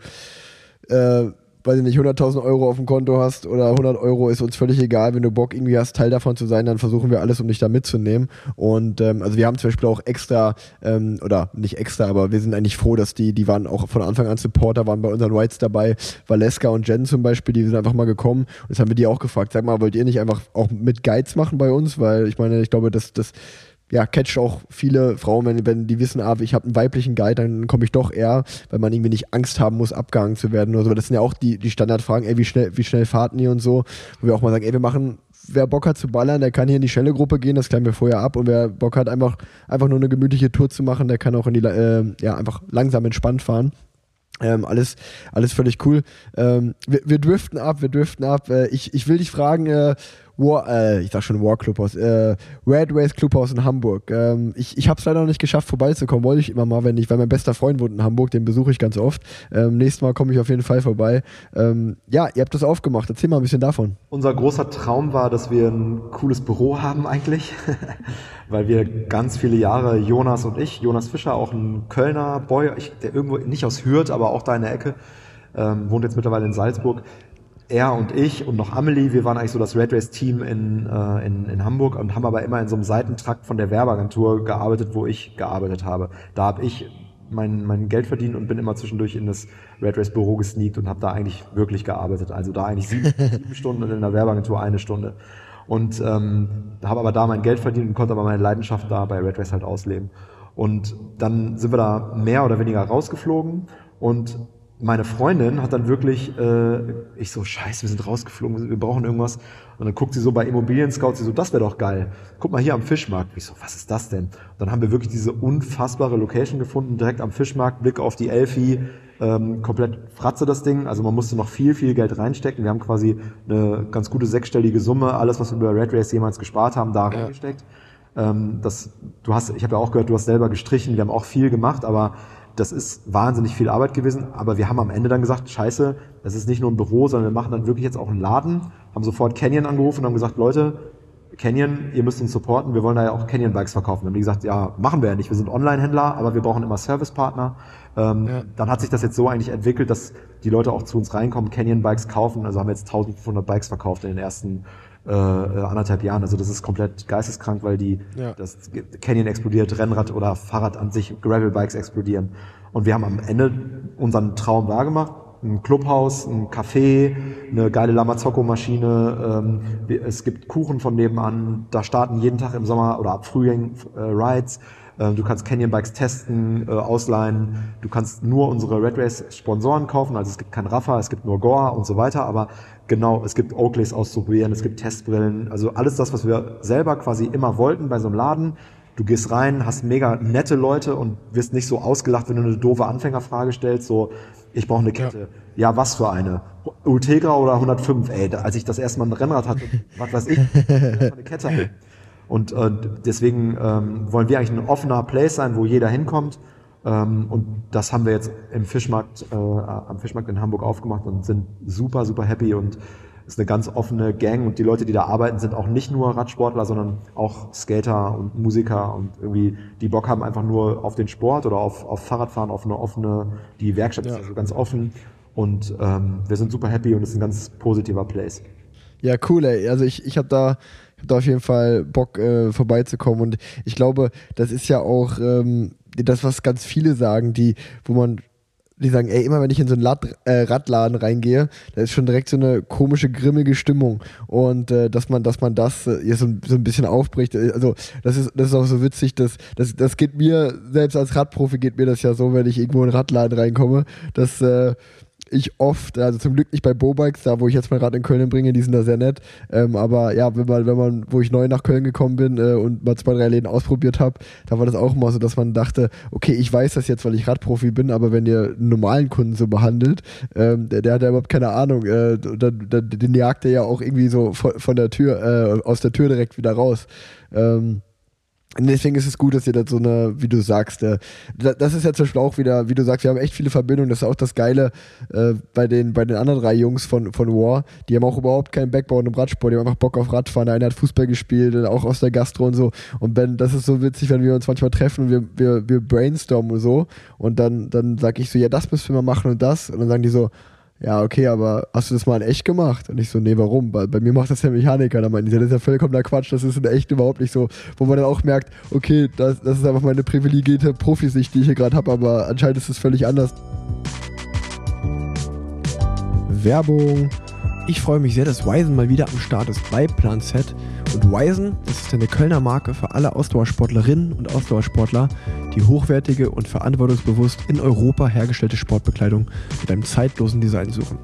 äh, weiß ich nicht, 100.000 Euro auf dem Konto hast oder 100 Euro ist uns völlig egal. Wenn du Bock irgendwie hast, Teil davon zu sein, dann versuchen wir alles, um dich da mitzunehmen. Und ähm, also wir haben zum Beispiel auch extra, ähm, oder nicht extra, aber wir sind eigentlich froh, dass die, die waren auch von Anfang an Supporter, waren bei unseren Rides dabei. Valeska und Jen zum Beispiel, die sind einfach mal gekommen. Und jetzt haben wir die auch gefragt, sag mal, wollt ihr nicht einfach auch mit Guides machen bei uns? Weil ich meine, ich glaube, dass das ja, catcht auch viele Frauen, wenn, wenn die wissen, ah, ich habe einen weiblichen Guide, dann komme ich doch eher, weil man irgendwie nicht Angst haben muss, abgehangen zu werden oder so. Das sind ja auch die, die Standardfragen, ey, wie schnell, wie schnell fahrten ihr und so, wo wir auch mal sagen, ey, wir machen, wer Bock hat zu ballern, der kann hier in die schnelle Gruppe gehen, das klären wir vorher ab und wer Bock hat, einfach, einfach nur eine gemütliche Tour zu machen, der kann auch in die, äh, ja, einfach langsam entspannt fahren. Ähm, alles, alles völlig cool. Ähm, wir, wir driften ab, wir driften ab. Äh, ich, ich will dich fragen, äh, War, äh, ich sag schon War Clubhaus, äh, Red Race Clubhaus in Hamburg. Ähm, ich ich habe es leider noch nicht geschafft, vorbeizukommen. Wollte ich immer mal, wenn ich, weil mein bester Freund wohnt in Hamburg, den besuche ich ganz oft. Ähm, nächstes Mal komme ich auf jeden Fall vorbei. Ähm, ja, ihr habt das aufgemacht. Erzähl mal ein bisschen davon. Unser großer Traum war, dass wir ein cooles Büro haben eigentlich, weil wir ganz viele Jahre, Jonas und ich, Jonas Fischer, auch ein Kölner Boy, ich, der irgendwo nicht aus Hürth, aber auch da in der Ecke, ähm, wohnt jetzt mittlerweile in Salzburg. Er und ich und noch Amelie, wir waren eigentlich so das Red Race Team in, äh, in, in Hamburg und haben aber immer in so einem Seitentrakt von der Werbeagentur gearbeitet, wo ich gearbeitet habe. Da habe ich mein, mein Geld verdient und bin immer zwischendurch in das Red Race Büro gesneakt und habe da eigentlich wirklich gearbeitet. Also da eigentlich sieben, sieben Stunden und in der Werbeagentur eine Stunde. Und ähm, habe aber da mein Geld verdient und konnte aber meine Leidenschaft da bei Red Race halt ausleben. Und dann sind wir da mehr oder weniger rausgeflogen und meine Freundin hat dann wirklich, äh, ich so, scheiße, wir sind rausgeflogen, wir brauchen irgendwas. Und dann guckt sie so bei Immobilien Scout, sie so, das wäre doch geil. Guck mal hier am Fischmarkt. Ich so, was ist das denn? Und dann haben wir wirklich diese unfassbare Location gefunden, direkt am Fischmarkt, Blick auf die Elfi, ähm, komplett fratze das Ding. Also man musste noch viel, viel Geld reinstecken. Wir haben quasi eine ganz gute sechsstellige Summe, alles, was wir bei Red Race jemals gespart haben, da reingesteckt. Ähm, das, du hast, ich habe ja auch gehört, du hast selber gestrichen, wir haben auch viel gemacht, aber das ist wahnsinnig viel Arbeit gewesen, aber wir haben am Ende dann gesagt, scheiße, das ist nicht nur ein Büro, sondern wir machen dann wirklich jetzt auch einen Laden, haben sofort Canyon angerufen und haben gesagt, Leute, Canyon, ihr müsst uns supporten, wir wollen da ja auch Canyon-Bikes verkaufen. Dann haben die gesagt, ja, machen wir ja nicht, wir sind Online-Händler, aber wir brauchen immer Servicepartner. Ähm, Dann hat sich das jetzt so eigentlich entwickelt, dass die Leute auch zu uns reinkommen, Canyon-Bikes kaufen, also haben wir jetzt 1500 Bikes verkauft in den ersten äh, anderthalb Jahren. Also das ist komplett geisteskrank, weil die Ja. das Canyon explodiert, Rennrad oder Fahrrad an sich, Gravelbikes explodieren. Und wir haben am Ende unseren Traum wahrgemacht. Ein Clubhaus, ein Café, eine geile Lamazocco-Maschine. Ähm, es gibt Kuchen von nebenan. Da starten jeden Tag im Sommer oder ab Frühling äh, Rides. Äh, Du kannst Canyon Bikes testen, äh, ausleihen. Du kannst nur unsere Red Race Sponsoren kaufen. Also es gibt kein Rafa, es gibt nur Goa und so weiter. Aber genau, es gibt Oakleys auszuprobieren, es gibt Testbrillen. Also alles das, was wir selber quasi immer wollten bei so einem Laden. Du gehst rein, hast mega nette Leute und wirst nicht so ausgelacht, wenn du eine doofe Anfängerfrage stellst. So, ich brauche eine Kette. Ja. was für eine? Ultegra oder 105? Ey, als ich das erste Mal ein Rennrad hatte, was weiß ich, eine Kette. Und äh, deswegen ähm, wollen wir eigentlich ein offener Place sein, wo jeder hinkommt. Ähm, und das haben wir jetzt im Fischmarkt, äh, am Fischmarkt in Hamburg aufgemacht und sind super, super happy und ist eine ganz offene Gang und die Leute, die da arbeiten, sind auch nicht nur Radsportler, sondern auch Skater und Musiker und irgendwie, die Bock haben einfach nur auf den Sport oder auf, auf Fahrradfahren, auf eine offene, die Werkstatt ja. ist also ganz offen und ähm, wir sind super happy und es ist ein ganz positiver Place. Ja, cool, ey. Also ich, ich habe da, hab da auf jeden Fall Bock, äh, vorbeizukommen. Und ich glaube, das ist ja auch ähm, das, was ganz viele sagen, die, wo man die sagen, ey, immer wenn ich in so einen Rad, äh, Radladen reingehe, da ist schon direkt so eine komische, grimmige Stimmung. Und äh, dass man, dass man das äh, so, so ein bisschen aufbricht, äh, also das ist, das ist auch so witzig, dass das, das geht mir, selbst als Radprofi geht mir das ja so, wenn ich irgendwo in einen Radladen reinkomme, dass äh, ich oft, also zum Glück nicht bei Bobikes, da wo ich jetzt mal Rad in Köln bringe, die sind da sehr nett. Ähm, aber ja, wenn man, wenn man, wo ich neu nach Köln gekommen bin äh, und mal zwei, drei Läden ausprobiert habe, da war das auch immer so, dass man dachte, okay, ich weiß das jetzt, weil ich Radprofi bin, aber wenn ihr einen normalen Kunden so behandelt, ähm, der, der, hat ja überhaupt keine Ahnung, äh, dann, dann, den jagt er ja auch irgendwie so von, von der Tür, äh, aus der Tür direkt wieder raus. Ähm, deswegen ist es gut, dass ihr da so eine, wie du sagst, äh, das ist ja zum Beispiel auch wieder, wie du sagst, wir haben echt viele Verbindungen. Das ist auch das Geile äh, bei, den, bei den anderen drei Jungs von, von War. Die haben auch überhaupt keinen Backbone im Radsport, die haben einfach Bock auf Radfahren. Der eine hat Fußball gespielt, auch aus der Gastro und so. Und Ben, das ist so witzig, wenn wir uns manchmal treffen und wir, wir, wir brainstormen und so. Und dann, dann sag ich so, ja, das müssen wir mal machen und das. Und dann sagen die so, ja, okay, aber hast du das mal in echt gemacht? Und ich so, nee, warum? Weil bei mir macht das der Mechaniker. Da meinte ich, das ist ja vollkommener Quatsch, das ist in echt überhaupt nicht so. Wo man dann auch merkt, okay, das, das ist einfach meine privilegierte Profisicht, die ich hier gerade habe, aber anscheinend ist es völlig anders. Werbung. Ich freue mich sehr, dass Wisen mal wieder am Start ist bei Planset. Und Wisen, das ist eine Kölner Marke für alle Ausdauersportlerinnen und Ausdauersportler, die hochwertige und verantwortungsbewusst in Europa hergestellte Sportbekleidung mit einem zeitlosen Design suchen.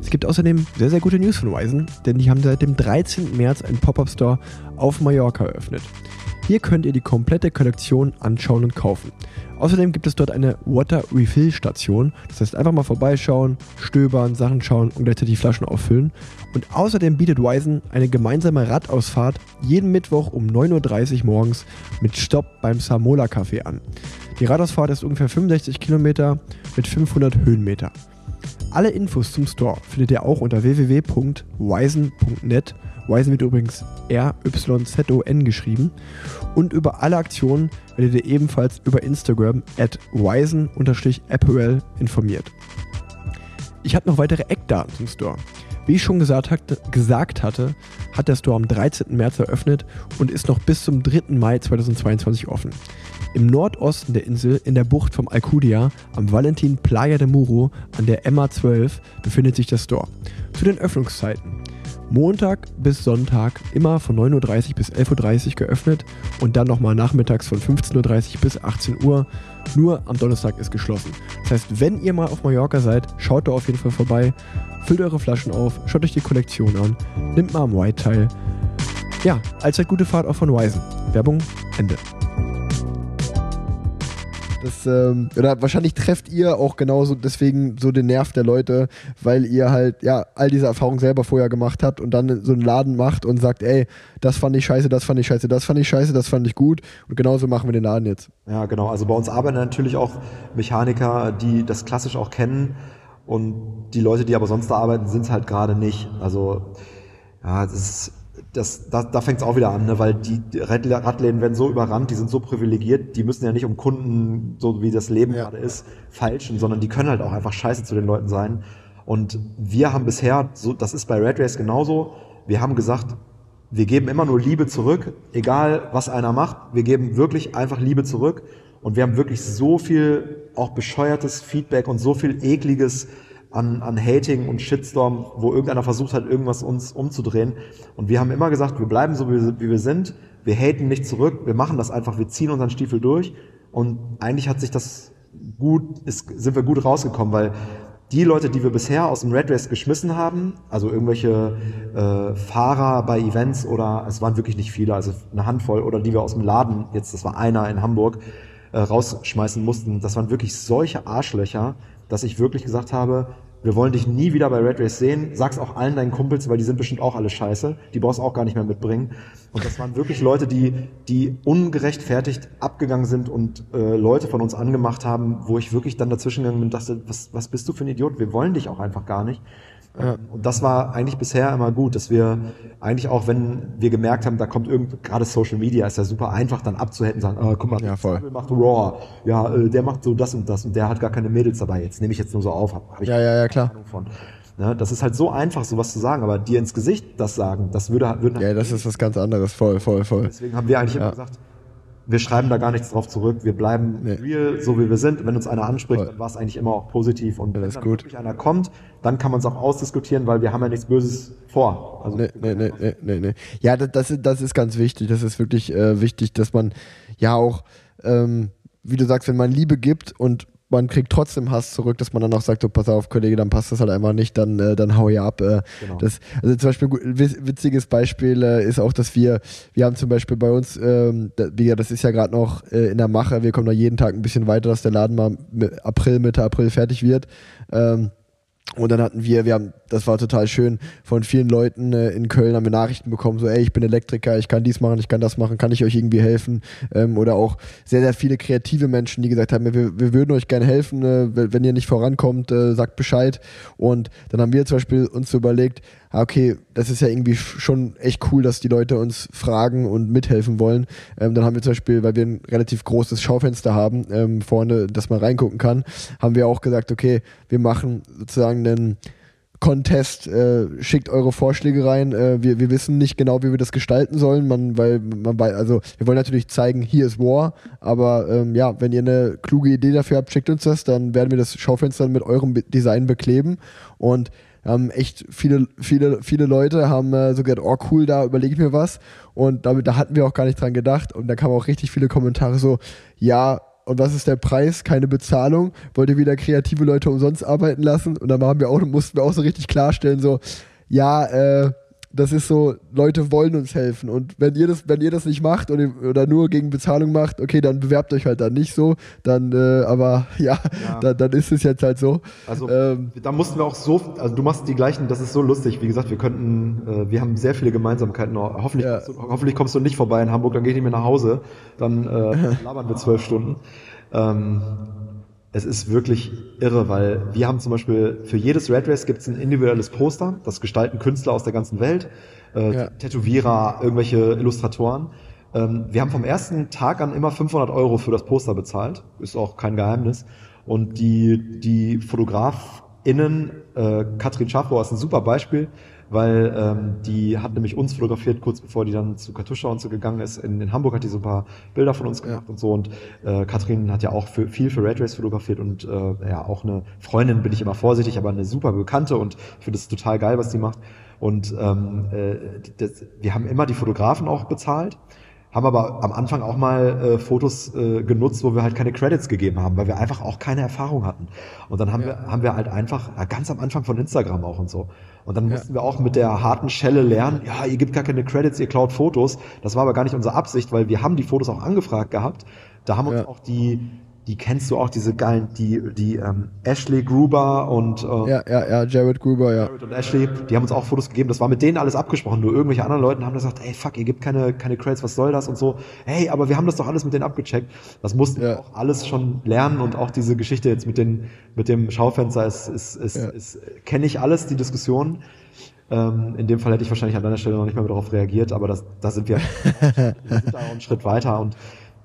Es gibt außerdem sehr, sehr gute News von Wisen, denn die haben seit dem 13. März einen Pop-Up-Store auf Mallorca eröffnet. Hier könnt ihr die komplette Kollektion anschauen und kaufen. Außerdem gibt es dort eine Water Refill Station. Das heißt, einfach mal vorbeischauen, stöbern, Sachen schauen und gleichzeitig Flaschen auffüllen. Und außerdem bietet Wisen eine gemeinsame Radausfahrt jeden Mittwoch um 9.30 Uhr morgens mit Stopp beim Samola Café an. Die Radausfahrt ist ungefähr 65 Kilometer mit 500 Höhenmeter. Alle Infos zum Store findet ihr auch unter www.wisen.net Wisen wird übrigens R-Y-Z-O-N geschrieben. Und über alle Aktionen werdet ihr ebenfalls über Instagram at wisen-apparel informiert. Ich habe noch weitere Eckdaten zum Store. Wie ich schon gesagt, gesagt, hatte, hat der Store am 13. März eröffnet und ist noch bis zum 3. Mai 2022 offen. Im Nordosten der Insel, in der Bucht vom Alcudia, am Valentin Playa de Muro an der Emma 12, befindet sich der Store. Zu den Öffnungszeiten. Montag bis Sonntag immer von 9.30 Uhr bis 11.30 Uhr geöffnet und dann nochmal nachmittags von 15.30 Uhr bis 18 Uhr. Nur am Donnerstag ist geschlossen. Das heißt, wenn ihr mal auf Mallorca seid, schaut da auf jeden Fall vorbei, füllt eure Flaschen auf, schaut euch die Kollektion an, nimmt mal am White teil. Ja, allzeit gute Fahrt auch von Wisen. Werbung Ende. Das, ähm, oder wahrscheinlich trefft ihr auch genauso deswegen so den Nerv der Leute, weil ihr halt ja all diese Erfahrungen selber vorher gemacht habt und dann so einen Laden macht und sagt, ey, das fand ich scheiße, das fand ich scheiße, das fand ich scheiße, das fand ich gut und genauso machen wir den Laden jetzt. Ja, genau. Also bei uns arbeiten natürlich auch Mechaniker, die das klassisch auch kennen und die Leute, die aber sonst da arbeiten, sind es halt gerade nicht. Also ja, das ist das, da, da fängt es auch wieder an, ne? weil die Radläden werden so überrannt, die sind so privilegiert, die müssen ja nicht um Kunden, so wie das Leben ja. gerade ist, falschen, sondern die können halt auch einfach scheiße zu den Leuten sein. Und wir haben bisher, so, das ist bei Red Race genauso, wir haben gesagt, wir geben immer nur Liebe zurück, egal was einer macht, wir geben wirklich einfach Liebe zurück. Und wir haben wirklich so viel auch bescheuertes Feedback und so viel ekliges an, an Hating und Shitstorm, wo irgendeiner versucht hat, irgendwas uns umzudrehen. Und wir haben immer gesagt, wir bleiben so, wie, wir sind. Wir haten nicht zurück. Wir machen das einfach. Wir ziehen unseren Stiefel durch. Und eigentlich hat sich das gut, ist, sind wir gut rausgekommen, weil die Leute, die wir bisher aus dem Red Race geschmissen haben, also irgendwelche äh, Fahrer bei Events oder es waren wirklich nicht viele, also eine Handvoll, oder die wir aus dem Laden, jetzt das war einer in Hamburg, äh, rausschmeißen mussten, das waren wirklich solche Arschlöcher, dass ich wirklich gesagt habe, wir wollen dich nie wieder bei Red Race sehen. Sag's auch allen deinen Kumpels, weil die sind bestimmt auch alle scheiße. Die brauchst auch gar nicht mehr mitbringen. Und das waren wirklich Leute, die, die ungerechtfertigt abgegangen sind und äh, Leute von uns angemacht haben, wo ich wirklich dann dazwischen gegangen bin und dachte, was, was bist du für ein Idiot? Wir wollen dich auch einfach gar nicht. Ähm, Und das war eigentlich bisher immer gut, dass wir eigentlich auch, wenn wir gemerkt haben, da kommt irgend, gerade Social Media ist ja super einfach dann abzuhätten, sagen, oh, guck mal, Ja, voll. der macht Raw, ja, äh, der macht so das und das und der hat gar keine Mädels dabei. Jetzt nehme ich jetzt nur so auf, habe hab ich Ja, ja, ja, klar. Ahnung von. Ne, das ist halt so einfach, sowas zu sagen, aber dir ins Gesicht das sagen, das würde, würden Ja, das ist was ganz anderes. Voll, voll, voll. Deswegen haben wir eigentlich Ja. immer gesagt, wir schreiben da gar nichts drauf zurück. Wir bleiben Nee. real, so wie wir sind. Wenn uns einer anspricht, Voll. dann war es eigentlich immer auch positiv. Und Ja, wenn dann gut. wirklich einer kommt, dann kann man es auch ausdiskutieren, weil wir haben ja nichts Böses vor. Also Nee, nee, nee, nee, nee, nee. Ja, das, das ist ganz wichtig. Das ist wirklich äh, wichtig, dass man ja auch, ähm, wie du sagst, wenn man Liebe gibt und man kriegt trotzdem Hass zurück, dass man dann auch sagt, so, pass auf, Kollege, dann passt das halt einfach nicht, dann, äh, dann hau ihr ab. Äh, Genau. das, also zum Beispiel witziges Beispiel äh, ist auch, dass wir, wir haben zum Beispiel bei uns, ähm, das ist ja gerade noch äh, in der Mache, wir kommen da jeden Tag ein bisschen weiter, dass der Laden mal April, Mitte April fertig wird. Ähm, und dann hatten wir, wir haben, das war total schön, von vielen Leuten äh, in Köln haben wir Nachrichten bekommen, so, ey, ich bin Elektriker, ich kann dies machen, ich kann das machen, kann ich euch irgendwie helfen? Ähm, oder auch sehr, sehr viele kreative Menschen, die gesagt haben, wir, wir würden euch gerne helfen, äh, wenn ihr nicht vorankommt, äh, sagt Bescheid. Und dann haben wir zum Beispiel uns so überlegt, okay, das ist ja irgendwie sch- schon echt cool, dass die Leute uns fragen und mithelfen wollen. Ähm, dann haben wir zum Beispiel, weil wir ein relativ großes Schaufenster haben, ähm, vorne, dass man reingucken kann, haben wir auch gesagt, okay, wir machen sozusagen einen Contest, äh, schickt eure Vorschläge rein. Äh, wir, wir wissen nicht genau, wie wir das gestalten sollen, man, weil man also wir wollen natürlich zeigen, hier ist War, aber ähm, ja, wenn ihr eine kluge Idee dafür habt, schickt uns das, dann werden wir das Schaufenster mit eurem Design bekleben und ähm, echt viele, viele, viele Leute haben äh, so gedacht, oh cool, da überlege ich mir was und damit, da hatten wir auch gar nicht dran gedacht und da kamen auch richtig viele Kommentare so, ja, und was ist der Preis? Keine Bezahlung. Wollt ihr wieder kreative Leute umsonst arbeiten lassen? Und dann haben wir auch, mussten wir auch so richtig klarstellen, so, ja, äh, das ist so, Leute wollen uns helfen. Und wenn ihr das, wenn ihr das nicht macht oder, oder nur gegen Bezahlung macht, okay, dann bewerbt euch halt dann nicht so. Dann, äh, aber ja, Ja. Dann, dann ist es jetzt halt so. Also Ähm, da mussten wir auch so, also du machst die gleichen, das ist so lustig. Wie gesagt, wir könnten, äh, wir haben sehr viele Gemeinsamkeiten. Hoffentlich, Ja. kommst du, hoffentlich kommst du nicht vorbei in Hamburg, dann gehe ich nicht mehr nach Hause. Dann äh, labern wir zwölf Stunden. Ähm, es ist wirklich irre, weil wir haben zum Beispiel für jedes Red Race gibt es ein individuelles Poster. Das gestalten Künstler aus der ganzen Welt, äh, Ja. Tätowierer, irgendwelche Illustratoren. Ähm, wir haben vom ersten Tag an immer 500 Euro für das Poster bezahlt. Ist auch kein Geheimnis. Und die, die FotografInnen, äh, Katrin Schaffrohr ist ein super Beispiel, weil ähm, die hat nämlich uns fotografiert, kurz bevor die dann zu Katusha und so gegangen ist. In, in Hamburg hat die so ein paar Bilder von uns gemacht und so. Und äh, Katrin hat ja auch für, viel für Red Race fotografiert und äh, ja, auch eine Freundin, bin ich immer vorsichtig, aber eine super Bekannte und ich finde es total geil, was die macht. Und ähm, äh, das, wir haben immer die Fotografen auch bezahlt haben aber am Anfang auch mal äh, Fotos äh, genutzt, wo wir halt keine Credits gegeben haben, weil wir einfach auch keine Erfahrung hatten. Und dann haben wir haben wir halt einfach ja, ganz am Anfang von Instagram auch und so. Und dann mussten wir auch mit der harten Schelle lernen, ja, ihr gibt gar keine Credits, ihr klaut Fotos. Das war aber gar nicht unsere Absicht, weil wir haben die Fotos auch angefragt gehabt. Da haben uns Ja. auch die die kennst du auch diese geilen die die ähm, Ashley Gruber und äh, ja, ja, ja, Jared Gruber, ja. Jared und Ashley, die haben uns auch Fotos gegeben. Das war mit denen alles abgesprochen. Nur irgendwelche anderen Leute haben gesagt, ey, fuck, ihr gebt keine, keine Credits, was soll das und so. Hey, aber wir haben das doch alles mit denen abgecheckt. Das mussten wir Ja. auch alles schon lernen und auch diese Geschichte jetzt mit den, mit dem Schaufenster ist, ist, ist, Ja. ist kenne ich alles, die Diskussion. Ähm, in dem Fall hätte ich wahrscheinlich an deiner Stelle noch nicht mehr darauf reagiert, aber das, da sind wir, wir sind da einen Schritt weiter und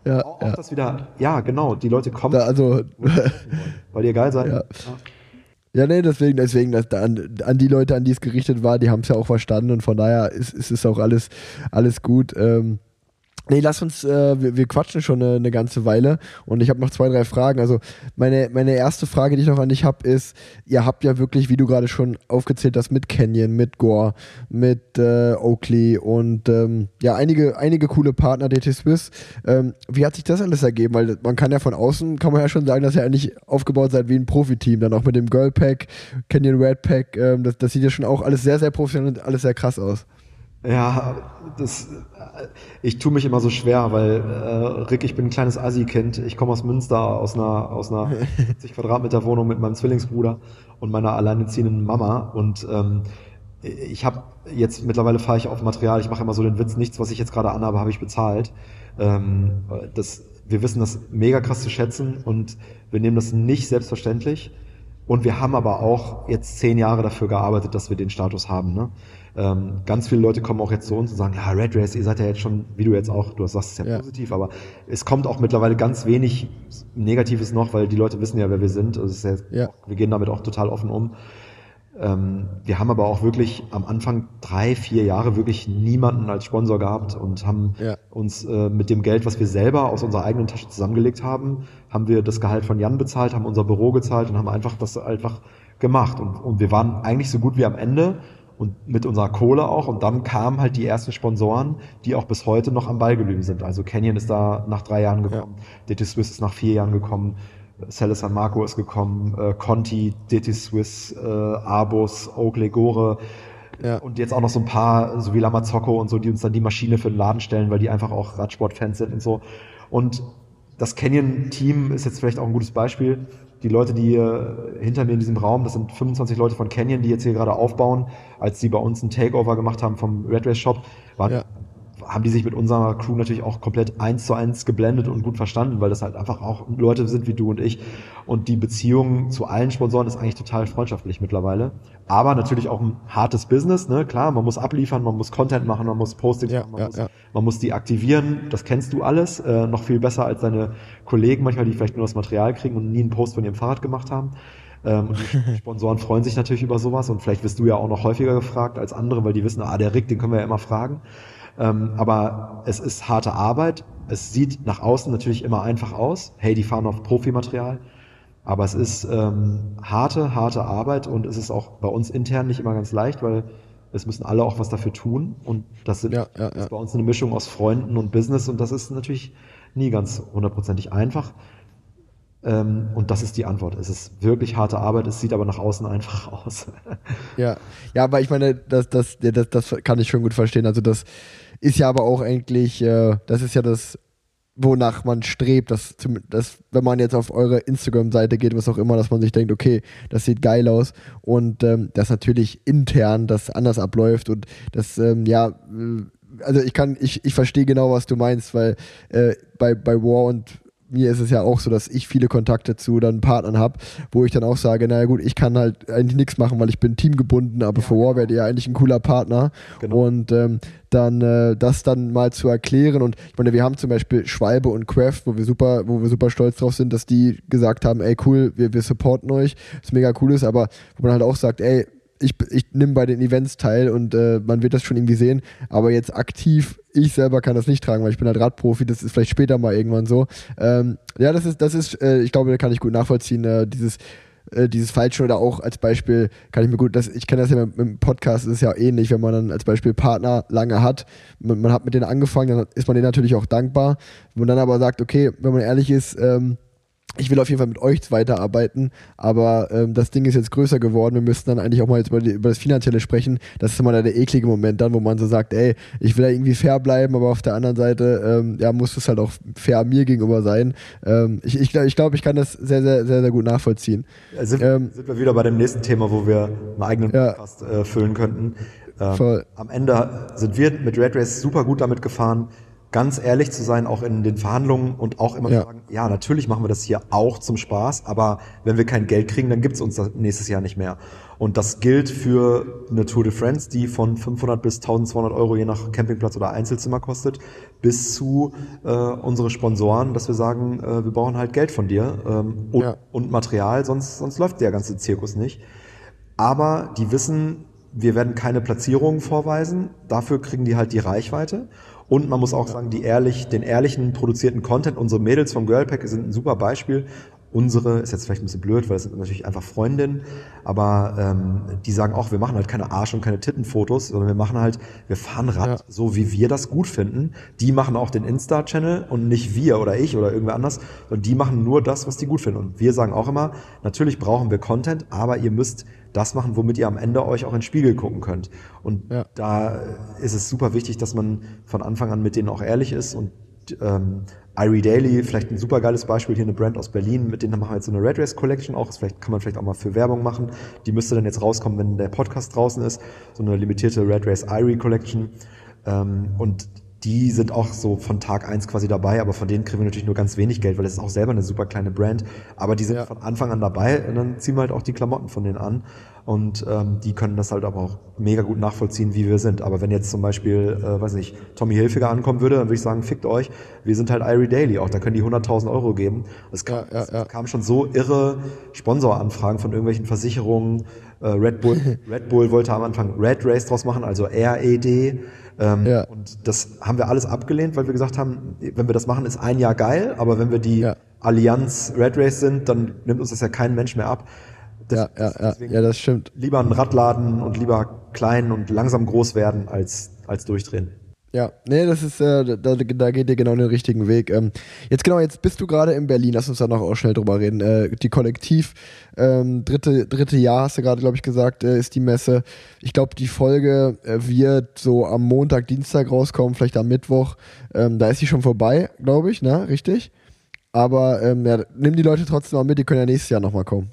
Ja, auch, ja. das wieder, ja, genau, die Leute kommen, Da, also, weil ihr geil seid. Ja. Ja, nee, deswegen, deswegen, dass da an, an die Leute, an die es gerichtet war, die haben es ja auch verstanden und von daher ist, ist es auch alles, alles gut. Ähm, nee, lass uns, äh, wir, wir quatschen schon eine, eine ganze Weile und ich habe noch zwei, drei Fragen. Also meine, meine erste Frage, die ich noch an dich habe, ist, ihr habt ja wirklich, wie du gerade schon aufgezählt hast, mit Canyon, mit Gore, mit äh, Oakley und ähm, ja, einige, einige coole Partner, DT Swiss. Ähm, wie hat sich das alles ergeben? Weil man kann ja von außen, kann man ja schon sagen, dass ihr eigentlich aufgebaut seid wie ein Profiteam. Dann auch mit dem Girl Pack, Canyon Red Pack. Ähm, das, das sieht ja schon auch alles sehr, sehr professionell und alles sehr krass aus. Ja, das, äh, ich tue mich immer so schwer, weil äh, Rick, ich bin ein kleines Assi-Kind. Ich komme aus Münster, aus einer aus einer 70 Quadratmeter Wohnung mit meinem Zwillingsbruder und meiner alleinerziehenden Mama. Und ähm, ich habe jetzt mittlerweile fahre ich auf Material. Ich mache immer so den Witz: Nichts, was ich jetzt gerade anhabe, habe ich bezahlt. Ähm, das, wir wissen das mega krass zu schätzen und wir nehmen das nicht selbstverständlich. Und wir haben aber auch jetzt zehn Jahre dafür gearbeitet, dass wir den Status haben. Ne? Ähm, ganz viele Leute kommen auch jetzt zu uns und sagen, ja, Red Race, ihr seid ja jetzt schon, wie du jetzt auch, du sagst es ja, ja, positiv, aber es kommt auch mittlerweile ganz wenig Negatives noch, weil die Leute wissen ja, wer wir sind. Also ja, ja. wir gehen damit auch total offen um. Ähm, wir haben aber auch wirklich am Anfang drei, vier Jahre wirklich niemanden als Sponsor gehabt und haben ja. uns äh, mit dem Geld, was wir selber aus unserer eigenen Tasche zusammengelegt haben, haben wir das Gehalt von Jan bezahlt, haben unser Büro gezahlt und haben einfach das einfach gemacht. Und, und wir waren eigentlich so gut wie am Ende und mit unserer Kohle auch. Und dann kamen halt die ersten Sponsoren, die auch bis heute noch am Ball geblieben sind. Also Canyon ist da nach drei Jahren gekommen, ja. DT Swiss ist nach vier Jahren gekommen, Celle San Marco ist gekommen, äh, Conti, DT Swiss, äh, Abus, Oakley Gore. Ja. Und jetzt auch noch so ein paar, so wie Lamazocco und so, die uns dann die Maschine für den Laden stellen, weil die einfach auch Radsportfans sind und so. Und das Canyon-Team ist jetzt vielleicht auch ein gutes Beispiel die Leute, die hier hinter mir in diesem Raum, das sind 25 Leute von Canyon, die jetzt hier gerade aufbauen, als sie bei uns ein Takeover gemacht haben vom Red Shop, waren, ja. Haben die sich mit unserer Crew natürlich auch komplett eins zu eins geblendet und gut verstanden, weil das halt einfach auch Leute sind wie du und ich. Und die Beziehung zu allen Sponsoren ist eigentlich total freundschaftlich mittlerweile. Aber natürlich auch ein hartes Business, ne? Klar, man muss abliefern, man muss Content machen, man muss Postings ja, machen, man, ja, muss, ja. man muss die aktivieren. Das kennst du alles, äh, noch viel besser als deine Kollegen manchmal, die vielleicht nur das Material kriegen und nie einen Post von ihrem Fahrrad gemacht haben. Ähm, die Sponsoren freuen sich natürlich über sowas und vielleicht wirst du ja auch noch häufiger gefragt als andere, weil die wissen, ah, der Rick, den können wir ja immer fragen. Ähm, aber es ist harte Arbeit. Es sieht nach außen natürlich immer einfach aus. Hey, die fahren auf Profimaterial. Aber es ist ähm, harte, harte Arbeit und es ist auch bei uns intern nicht immer ganz leicht, weil es müssen alle auch was dafür tun. Und das sind ja, ja, ja. ist bei uns eine Mischung aus Freunden und Business und das ist natürlich nie ganz hundertprozentig einfach. Ähm, und das ist die Antwort. Es ist wirklich harte Arbeit, es sieht aber nach außen einfach aus. ja, ja, aber ich meine, das, das, das, das kann ich schon gut verstehen. Also das ist ja aber auch eigentlich, äh, das ist ja das wonach man strebt, dass, dass wenn man jetzt auf eure Instagram-Seite geht, was auch immer, dass man sich denkt, okay, das sieht geil aus und ähm, dass natürlich intern das anders abläuft und das, ähm, ja, äh, also ich kann, ich, ich verstehe genau, was du meinst, weil äh, bei, bei War und mir ist es ja auch so, dass ich viele Kontakte zu dann Partnern habe, wo ich dann auch sage, naja gut, ich kann halt eigentlich nichts machen, weil ich bin teamgebunden, aber ja, für War wäre ihr eigentlich ein cooler Partner. Genau. Und ähm, dann äh, das dann mal zu erklären. Und ich meine, wir haben zum Beispiel Schwalbe und Craft, wo wir super, wo wir super stolz drauf sind, dass die gesagt haben, ey cool, wir, wir supporten euch, was mega cool ist, aber wo man halt auch sagt, ey, ich, ich nehme bei den Events teil und äh, man wird das schon irgendwie sehen. Aber jetzt aktiv, ich selber kann das nicht tragen, weil ich bin halt Radprofi, das ist vielleicht später mal irgendwann so. Ähm, ja, das ist, das ist, äh, ich glaube, da kann ich gut nachvollziehen, äh, dieses äh, dieses Falschen oder auch als Beispiel kann ich mir gut, das, ich kenne das ja mit, mit dem Podcast, ist ja ähnlich, wenn man dann als Beispiel Partner lange hat, man, man, hat mit denen angefangen, dann ist man denen natürlich auch dankbar. Wenn man dann aber sagt, okay, wenn man ehrlich ist, ähm, ich will auf jeden Fall mit euch weiterarbeiten, aber ähm, das Ding ist jetzt größer geworden. Wir müssten dann eigentlich auch mal jetzt über, die, über das Finanzielle sprechen. Das ist immer der eklige Moment dann, wo man so sagt, ey, ich will da irgendwie fair bleiben, aber auf der anderen Seite, ähm, ja, muss es halt auch fair mir gegenüber sein. Ähm, ich ich glaube, ich, glaub, ich kann das sehr, sehr, sehr, sehr gut nachvollziehen. Ja, sind, ähm, sind, wir wieder bei dem nächsten Thema, wo wir einen eigenen Podcast ja, äh, füllen könnten. Ähm, am Ende sind wir mit Red Race super gut damit gefahren, ganz ehrlich zu sein, auch in den Verhandlungen und auch immer ja. sagen, ja, natürlich machen wir das hier auch zum Spaß, aber wenn wir kein Geld kriegen, dann gibt's uns das nächstes Jahr nicht mehr. Und das gilt für eine Tour de France, die von 500 bis 1200 Euro je nach Campingplatz oder Einzelzimmer kostet, bis zu äh, unsere Sponsoren, dass wir sagen, äh, wir brauchen halt Geld von dir ähm, und, ja. und Material, sonst, sonst läuft der ganze Zirkus nicht. Aber die wissen, wir werden keine Platzierungen vorweisen, dafür kriegen die halt die Reichweite. Und man muss auch sagen, die ehrlich, den ehrlichen produzierten Content, unsere Mädels vom Girlpack sind ein super Beispiel. Unsere ist jetzt vielleicht ein bisschen blöd, weil es sind natürlich einfach Freundinnen, aber ähm, die sagen auch, wir machen halt keine Arsch- und keine Tittenfotos, sondern wir machen halt, wir fahren Rad, ja. so wie wir das gut finden. Die machen auch den Insta-Channel und nicht wir oder ich oder irgendwer anders, sondern die machen nur das, was die gut finden. Und wir sagen auch immer, natürlich brauchen wir Content, aber ihr müsst das machen, womit ihr am Ende euch auch in den Spiegel gucken könnt. Und Ja. da ist es super wichtig, dass man von Anfang an mit denen auch ehrlich ist und ähm, Irie Daily, vielleicht ein super geiles Beispiel, hier eine Brand aus Berlin, mit denen machen wir jetzt so eine Red Race Collection auch. Das vielleicht kann man vielleicht auch mal für Werbung machen. Die müsste dann jetzt rauskommen, wenn der Podcast draußen ist. So eine limitierte Red Race Irie Collection. Ähm, und die sind auch so von Tag eins quasi dabei, aber von denen kriegen wir natürlich nur ganz wenig Geld, weil es ist auch selber eine super kleine Brand. Aber die sind Ja. von Anfang an dabei und dann ziehen wir halt auch die Klamotten von denen an. Und ähm, die können das halt aber auch mega gut nachvollziehen, wie wir sind. Aber wenn jetzt zum Beispiel, äh, weiß nicht, Tommy Hilfiger ankommen würde, dann würde ich sagen, fickt euch. Wir sind halt Irie Daily auch, da können die 100.000 Euro geben. Es kam, Ja, ja, es kam schon so irre Sponsoranfragen von irgendwelchen Versicherungen. Äh, Red Bull, Red Bull wollte am Anfang Red Race draus machen, also RED. Ähm, Ja. Und das haben wir alles abgelehnt, weil wir gesagt haben, wenn wir das machen, ist ein Jahr geil, aber wenn wir die Ja. Allianz Red Race sind, dann nimmt uns das ja kein Mensch mehr ab. Das- Ja, ja, ja, ja, das stimmt. lieber ein Radladen und lieber klein und langsam groß werden als, als durchdrehen. Ja, nee, das ist, äh, da, da geht ihr genau den richtigen Weg. Ähm, jetzt genau, jetzt bist du gerade in Berlin, lass uns da noch auch schnell drüber reden. Äh, die Kollektiv, ähm, dritte, dritte Jahr, hast du gerade, glaube ich, gesagt, äh, ist die Messe. Ich glaube, die Folge äh, wird so am Montag, Dienstag rauskommen, vielleicht am Mittwoch. Ähm, da ist sie schon vorbei, glaube ich, ne? Richtig? Aber ähm, ja, nimm die Leute trotzdem mal mit, die können ja nächstes Jahr nochmal kommen.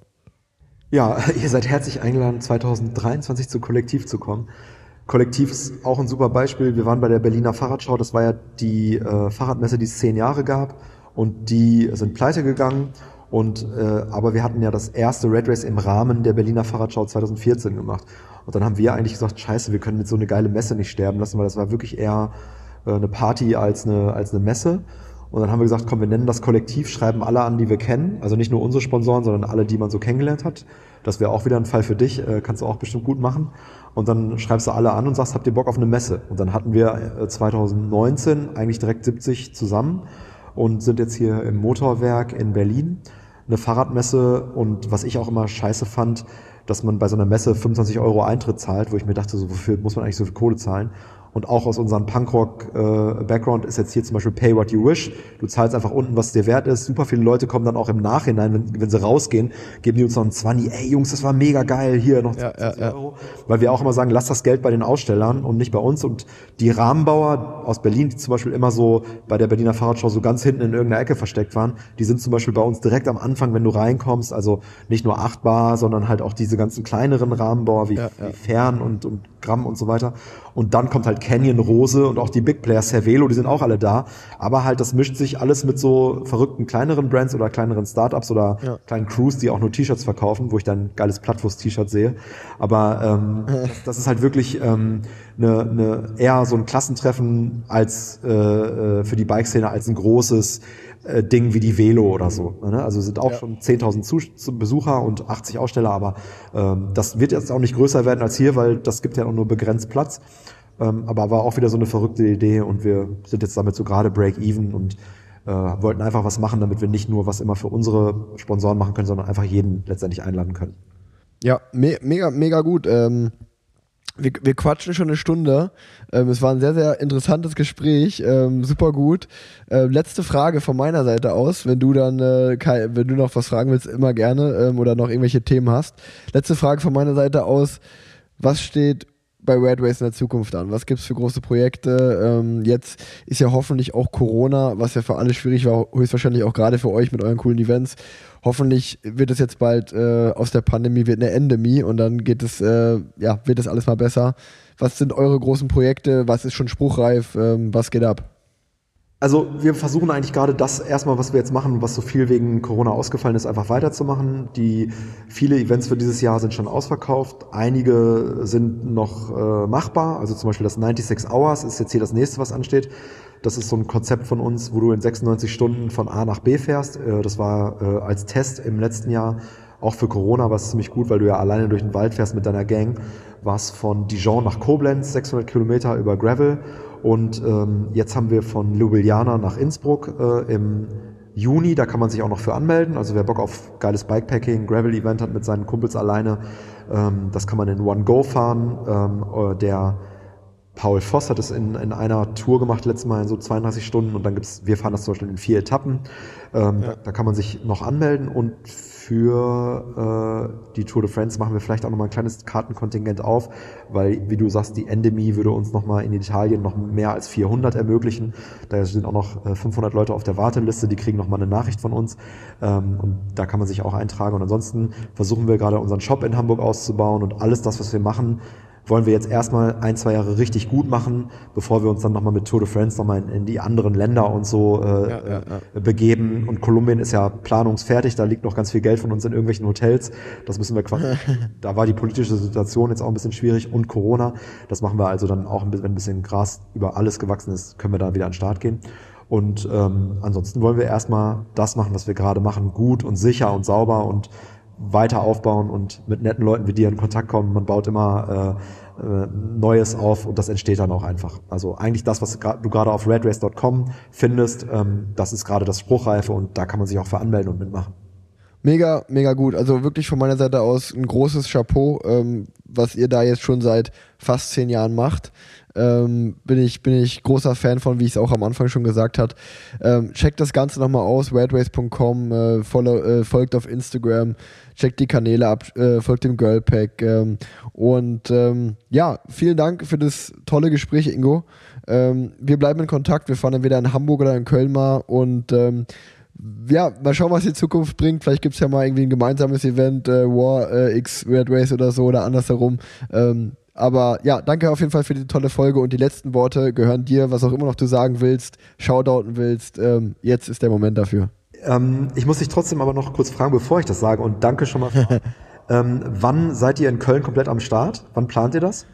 Ja, ihr seid herzlich eingeladen, 2023 zu Kollektiv zu kommen. Kollektiv ist auch ein super Beispiel. Wir waren bei der Berliner Fahrradschau. Das war ja die äh, Fahrradmesse, die es zehn Jahre gab. Und die sind pleite gegangen. Und, äh, aber wir hatten ja das erste Red Race im Rahmen der Berliner Fahrradschau 2014 gemacht. Und dann haben wir eigentlich gesagt, scheiße, wir können jetzt so eine geile Messe nicht sterben lassen, weil das war wirklich eher äh, eine Party als eine, als eine Messe. Und dann haben wir gesagt, komm, wir nennen das Kollektiv, schreiben alle an, die wir kennen. Also nicht nur unsere Sponsoren, sondern alle, die man so kennengelernt hat. Das wäre auch wieder ein Fall für dich, äh, kannst du auch bestimmt gut machen. Und dann schreibst du alle an und sagst, habt ihr Bock auf eine Messe? Und dann hatten wir äh, 2019 eigentlich direkt 70 zusammen und sind jetzt hier im Motorwerk in Berlin. Eine Fahrradmesse und was ich auch immer scheiße fand, dass man bei so einer Messe 25 Euro Eintritt zahlt, wo ich mir dachte, so wofür muss man eigentlich so viel Kohle zahlen? Und auch aus unserem Punkrock-Background ist jetzt hier zum Beispiel Pay What You Wish. Du zahlst einfach unten, was dir wert ist. Super viele Leute kommen dann auch im Nachhinein, wenn, wenn sie rausgehen, geben die uns noch einen 20. Ey Jungs, das war mega geil, hier noch Ja, 20 ja, ja. Euro. Weil wir auch immer sagen, lass das Geld bei den Ausstellern und nicht bei uns. Und die Rahmenbauer aus Berlin, die zum Beispiel immer so bei der Berliner Fahrradschau so ganz hinten in irgendeiner Ecke versteckt waren, die sind zum Beispiel bei uns direkt am Anfang, wenn du reinkommst, also nicht nur achtbar, sondern halt auch diese ganzen kleineren Rahmenbauer wie, Ja, ja. wie Fern und, und Gramm und so weiter. Und dann kommt halt Canyon, Rose und auch die Big Players, Cervelo, die sind auch alle da. Aber halt, das mischt sich alles mit so verrückten kleineren Brands oder kleineren Startups oder Ja. kleinen Crews, die auch nur T-Shirts verkaufen, wo ich dann ein geiles Plattwurst-T-Shirt sehe. Aber ähm, das, das ist halt wirklich ähm, eine, eine, eher so ein Klassentreffen als äh, äh, für die Bike-Szene als ein großes äh, Ding wie die Velo oder so. Ne? Also sind auch Ja. schon 10.000 Zus- zu- Besucher und 80 Aussteller, aber ähm, das wird jetzt auch nicht größer werden als hier, weil das gibt ja auch nur begrenzt Platz. Ähm, aber war auch wieder so eine verrückte Idee und wir sind jetzt damit so gerade Break-Even und äh, wollten einfach was machen, damit wir nicht nur was immer für unsere Sponsoren machen können, sondern einfach jeden letztendlich einladen können. Ja, me mega, mega gut. Ähm, wir, wir quatschen schon eine Stunde. Ähm, es war ein sehr, sehr interessantes Gespräch. Ähm, super gut. Äh, letzte Frage von meiner Seite aus, wenn du dann, äh, Kai, wenn du noch was fragen willst, immer gerne ähm, oder noch irgendwelche Themen hast. Letzte Frage von meiner Seite aus. Was steht bei Red Race in der Zukunft an? Was gibt's für große Projekte? Ähm, jetzt ist ja hoffentlich auch Corona, was ja für alle schwierig war, höchstwahrscheinlich auch gerade für euch mit euren coolen Events. Hoffentlich wird es jetzt bald äh, aus der Pandemie wird eine Endemie und dann geht es, äh, ja, wird es alles mal besser. Was sind eure großen Projekte? Was ist schon spruchreif? Ähm, was geht ab? Also wir versuchen eigentlich gerade das erstmal, was wir jetzt machen, was so viel wegen Corona ausgefallen ist, einfach weiterzumachen. Die viele Events für dieses Jahr sind schon ausverkauft. Einige sind noch äh, machbar. Also zum Beispiel das 96 Hours ist jetzt hier das nächste, was ansteht. Das ist so ein Konzept von uns, wo du in 96 Stunden von A nach B fährst. Äh, das war äh, als Test im letzten Jahr auch für Corona war es ziemlich gut, weil du ja alleine durch den Wald fährst mit deiner Gang. Warst von Dijon nach Koblenz, 600 Kilometer über Gravel. Und ähm, jetzt haben wir von Ljubljana nach Innsbruck äh, im Juni. Da kann man sich auch noch für anmelden. Also wer Bock auf geiles Bikepacking, Gravel-Event hat mit seinen Kumpels alleine, ähm, das kann man in One Go fahren. Ähm, äh, der Paul Voss hat es in, in einer Tour gemacht, letztes Mal in so 32 Stunden und dann gibt's, wir fahren das zum Beispiel in vier Etappen. Ähm, da, da kann man sich noch anmelden und für äh, die Tour de France machen wir vielleicht auch nochmal ein kleines Kartenkontingent auf, weil, wie du sagst, die Endemie würde uns nochmal in Italien noch mehr als 400 ermöglichen. Da sind auch noch äh, 500 Leute auf der Warteliste, die kriegen nochmal eine Nachricht von uns ähm, und da kann man sich auch eintragen. Und ansonsten versuchen wir gerade unseren Shop in Hamburg auszubauen und alles das, was wir machen, wollen wir jetzt erstmal ein, zwei Jahre richtig gut machen, bevor wir uns dann nochmal mit Tour de France nochmal in, in die anderen Länder und so äh, ja, ja, ja. begeben. Und Kolumbien ist ja planungsfertig, da liegt noch ganz viel Geld von uns in irgendwelchen Hotels. Das müssen wir quasi. da war die politische Situation jetzt auch ein bisschen schwierig und Corona. Das machen wir also dann auch ein bisschen, wenn ein bisschen Gras über alles gewachsen ist, können wir da wieder an den Start gehen. Und ähm, ansonsten wollen wir erstmal das machen, was wir gerade machen, gut und sicher und sauber und weiter aufbauen und mit netten Leuten wie dir in Kontakt kommen. Man baut immer äh, äh, Neues auf und das entsteht dann auch einfach. Also eigentlich das, was du gerade auf redrace.com findest, ähm, das ist gerade das Spruchreife und da kann man sich auch für anmelden und mitmachen. Mega, mega gut. Also wirklich von meiner Seite aus ein großes Chapeau, ähm, was ihr da jetzt schon seit fast zehn Jahren macht. Ähm, bin, ich, bin ich großer Fan von, wie ich es auch am Anfang schon gesagt habe. Ähm, checkt das Ganze nochmal aus, redrace.com, äh, äh, folgt auf Instagram, checkt die Kanäle ab, äh, folgt dem Girlpack. Ähm, und ähm, ja, vielen Dank für das tolle Gespräch, Ingo. Ähm, wir bleiben in Kontakt, wir fahren entweder in Hamburg oder in Köln mal und ähm, ja, mal schauen, was die Zukunft bringt. Vielleicht gibt es ja mal irgendwie ein gemeinsames Event, äh, War äh, X Red Race oder so oder andersherum. Ähm, aber ja, danke auf jeden Fall für die tolle Folge und die letzten Worte gehören dir, was auch immer noch du sagen willst, shoutouten willst. Ähm, jetzt ist der Moment dafür. Ähm, ich muss dich trotzdem aber noch kurz fragen, bevor ich das sage und danke schon mal. ähm, wann seid ihr in Köln komplett am Start? Wann plant ihr das?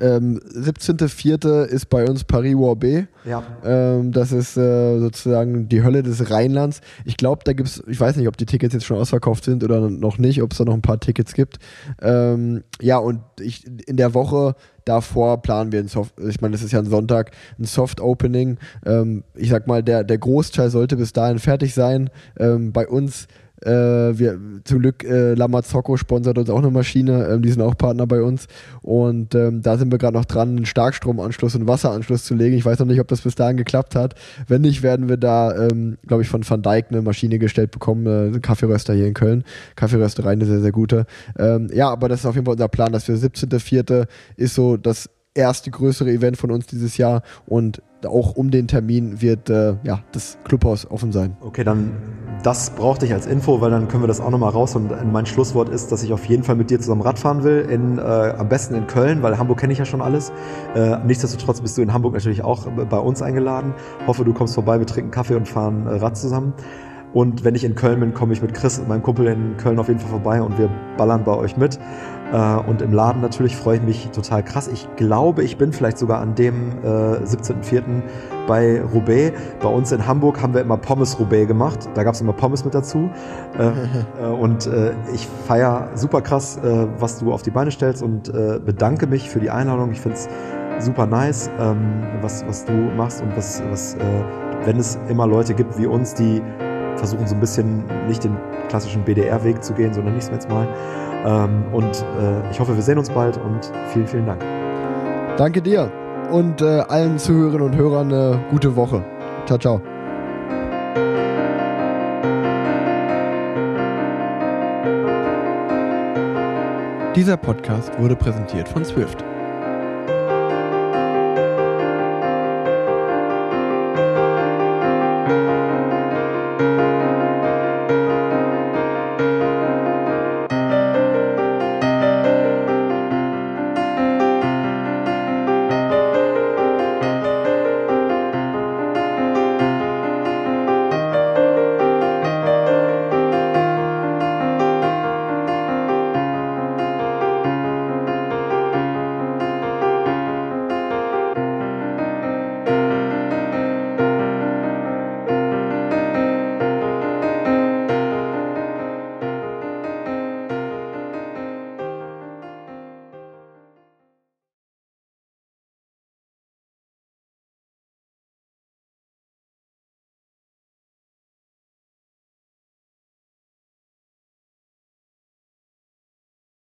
Ähm, 17.04. ist bei uns Paris-Roubaix. Ja. Ähm, das ist äh, sozusagen die Hölle des Rheinlands. Ich glaube, da gibt es, ich weiß nicht, ob die Tickets jetzt schon ausverkauft sind oder noch nicht, ob es da noch ein paar Tickets gibt. Ähm, ja, und ich, in der Woche davor planen wir ein Soft, ich meine, das ist ja ein Sonntag, ein Soft Opening. Ähm, ich sag mal, der, der Großteil sollte bis dahin fertig sein. Ähm, bei uns äh, wir, zum Glück, äh, Lamazocco sponsert uns auch eine Maschine, ähm, die sind auch Partner bei uns. Und ähm, da sind wir gerade noch dran, einen Starkstromanschluss und Wasseranschluss zu legen. Ich weiß noch nicht, ob das bis dahin geklappt hat. Wenn nicht, werden wir da, ähm, glaube ich, von Van Dijk eine Maschine gestellt bekommen, äh, Kaffeeröster hier in Köln. Kaffeerösterei, eine sehr, sehr gute. Ähm, ja, aber das ist auf jeden Fall unser Plan, dass wir 17.04. ist so das erste größere Event von uns dieses Jahr und auch um den Termin wird äh, ja, das Clubhaus offen sein. Okay, dann das brauchte ich als Info, weil dann können wir das auch nochmal raus. Und mein Schlusswort ist, dass ich auf jeden Fall mit dir zusammen Radfahren will, in, äh, am besten in Köln, weil Hamburg kenne ich ja schon alles. Äh, nichtsdestotrotz bist du in Hamburg natürlich auch bei uns eingeladen. Hoffe, du kommst vorbei, wir trinken Kaffee und fahren äh, Rad zusammen. Und wenn ich in Köln bin, komme ich mit Chris, meinem Kumpel in Köln auf jeden Fall vorbei und wir ballern bei euch mit. Äh, und im Laden natürlich freue ich mich total krass. Ich glaube, ich bin vielleicht sogar an dem äh, 17.04. bei Roubaix. Bei uns in Hamburg haben wir immer Pommes Roubaix gemacht. Da gab es immer Pommes mit dazu. Äh, äh und äh, ich feiere super krass, äh, was du auf die Beine stellst und bedanke mich für die Einladung. Ich finde es super nice, ähm, was, was du machst und was, was wenn es immer Leute gibt wie uns, die versuchen so ein bisschen nicht den klassischen BDR-Weg zu gehen, sondern nicht jetzt mal. Ähm, und äh, ich hoffe, wir sehen uns bald und vielen, vielen Dank. Danke dir und äh, allen Zuhörerinnen und Hörern eine gute Woche. Ciao, ciao. Dieser Podcast wurde präsentiert von Swift.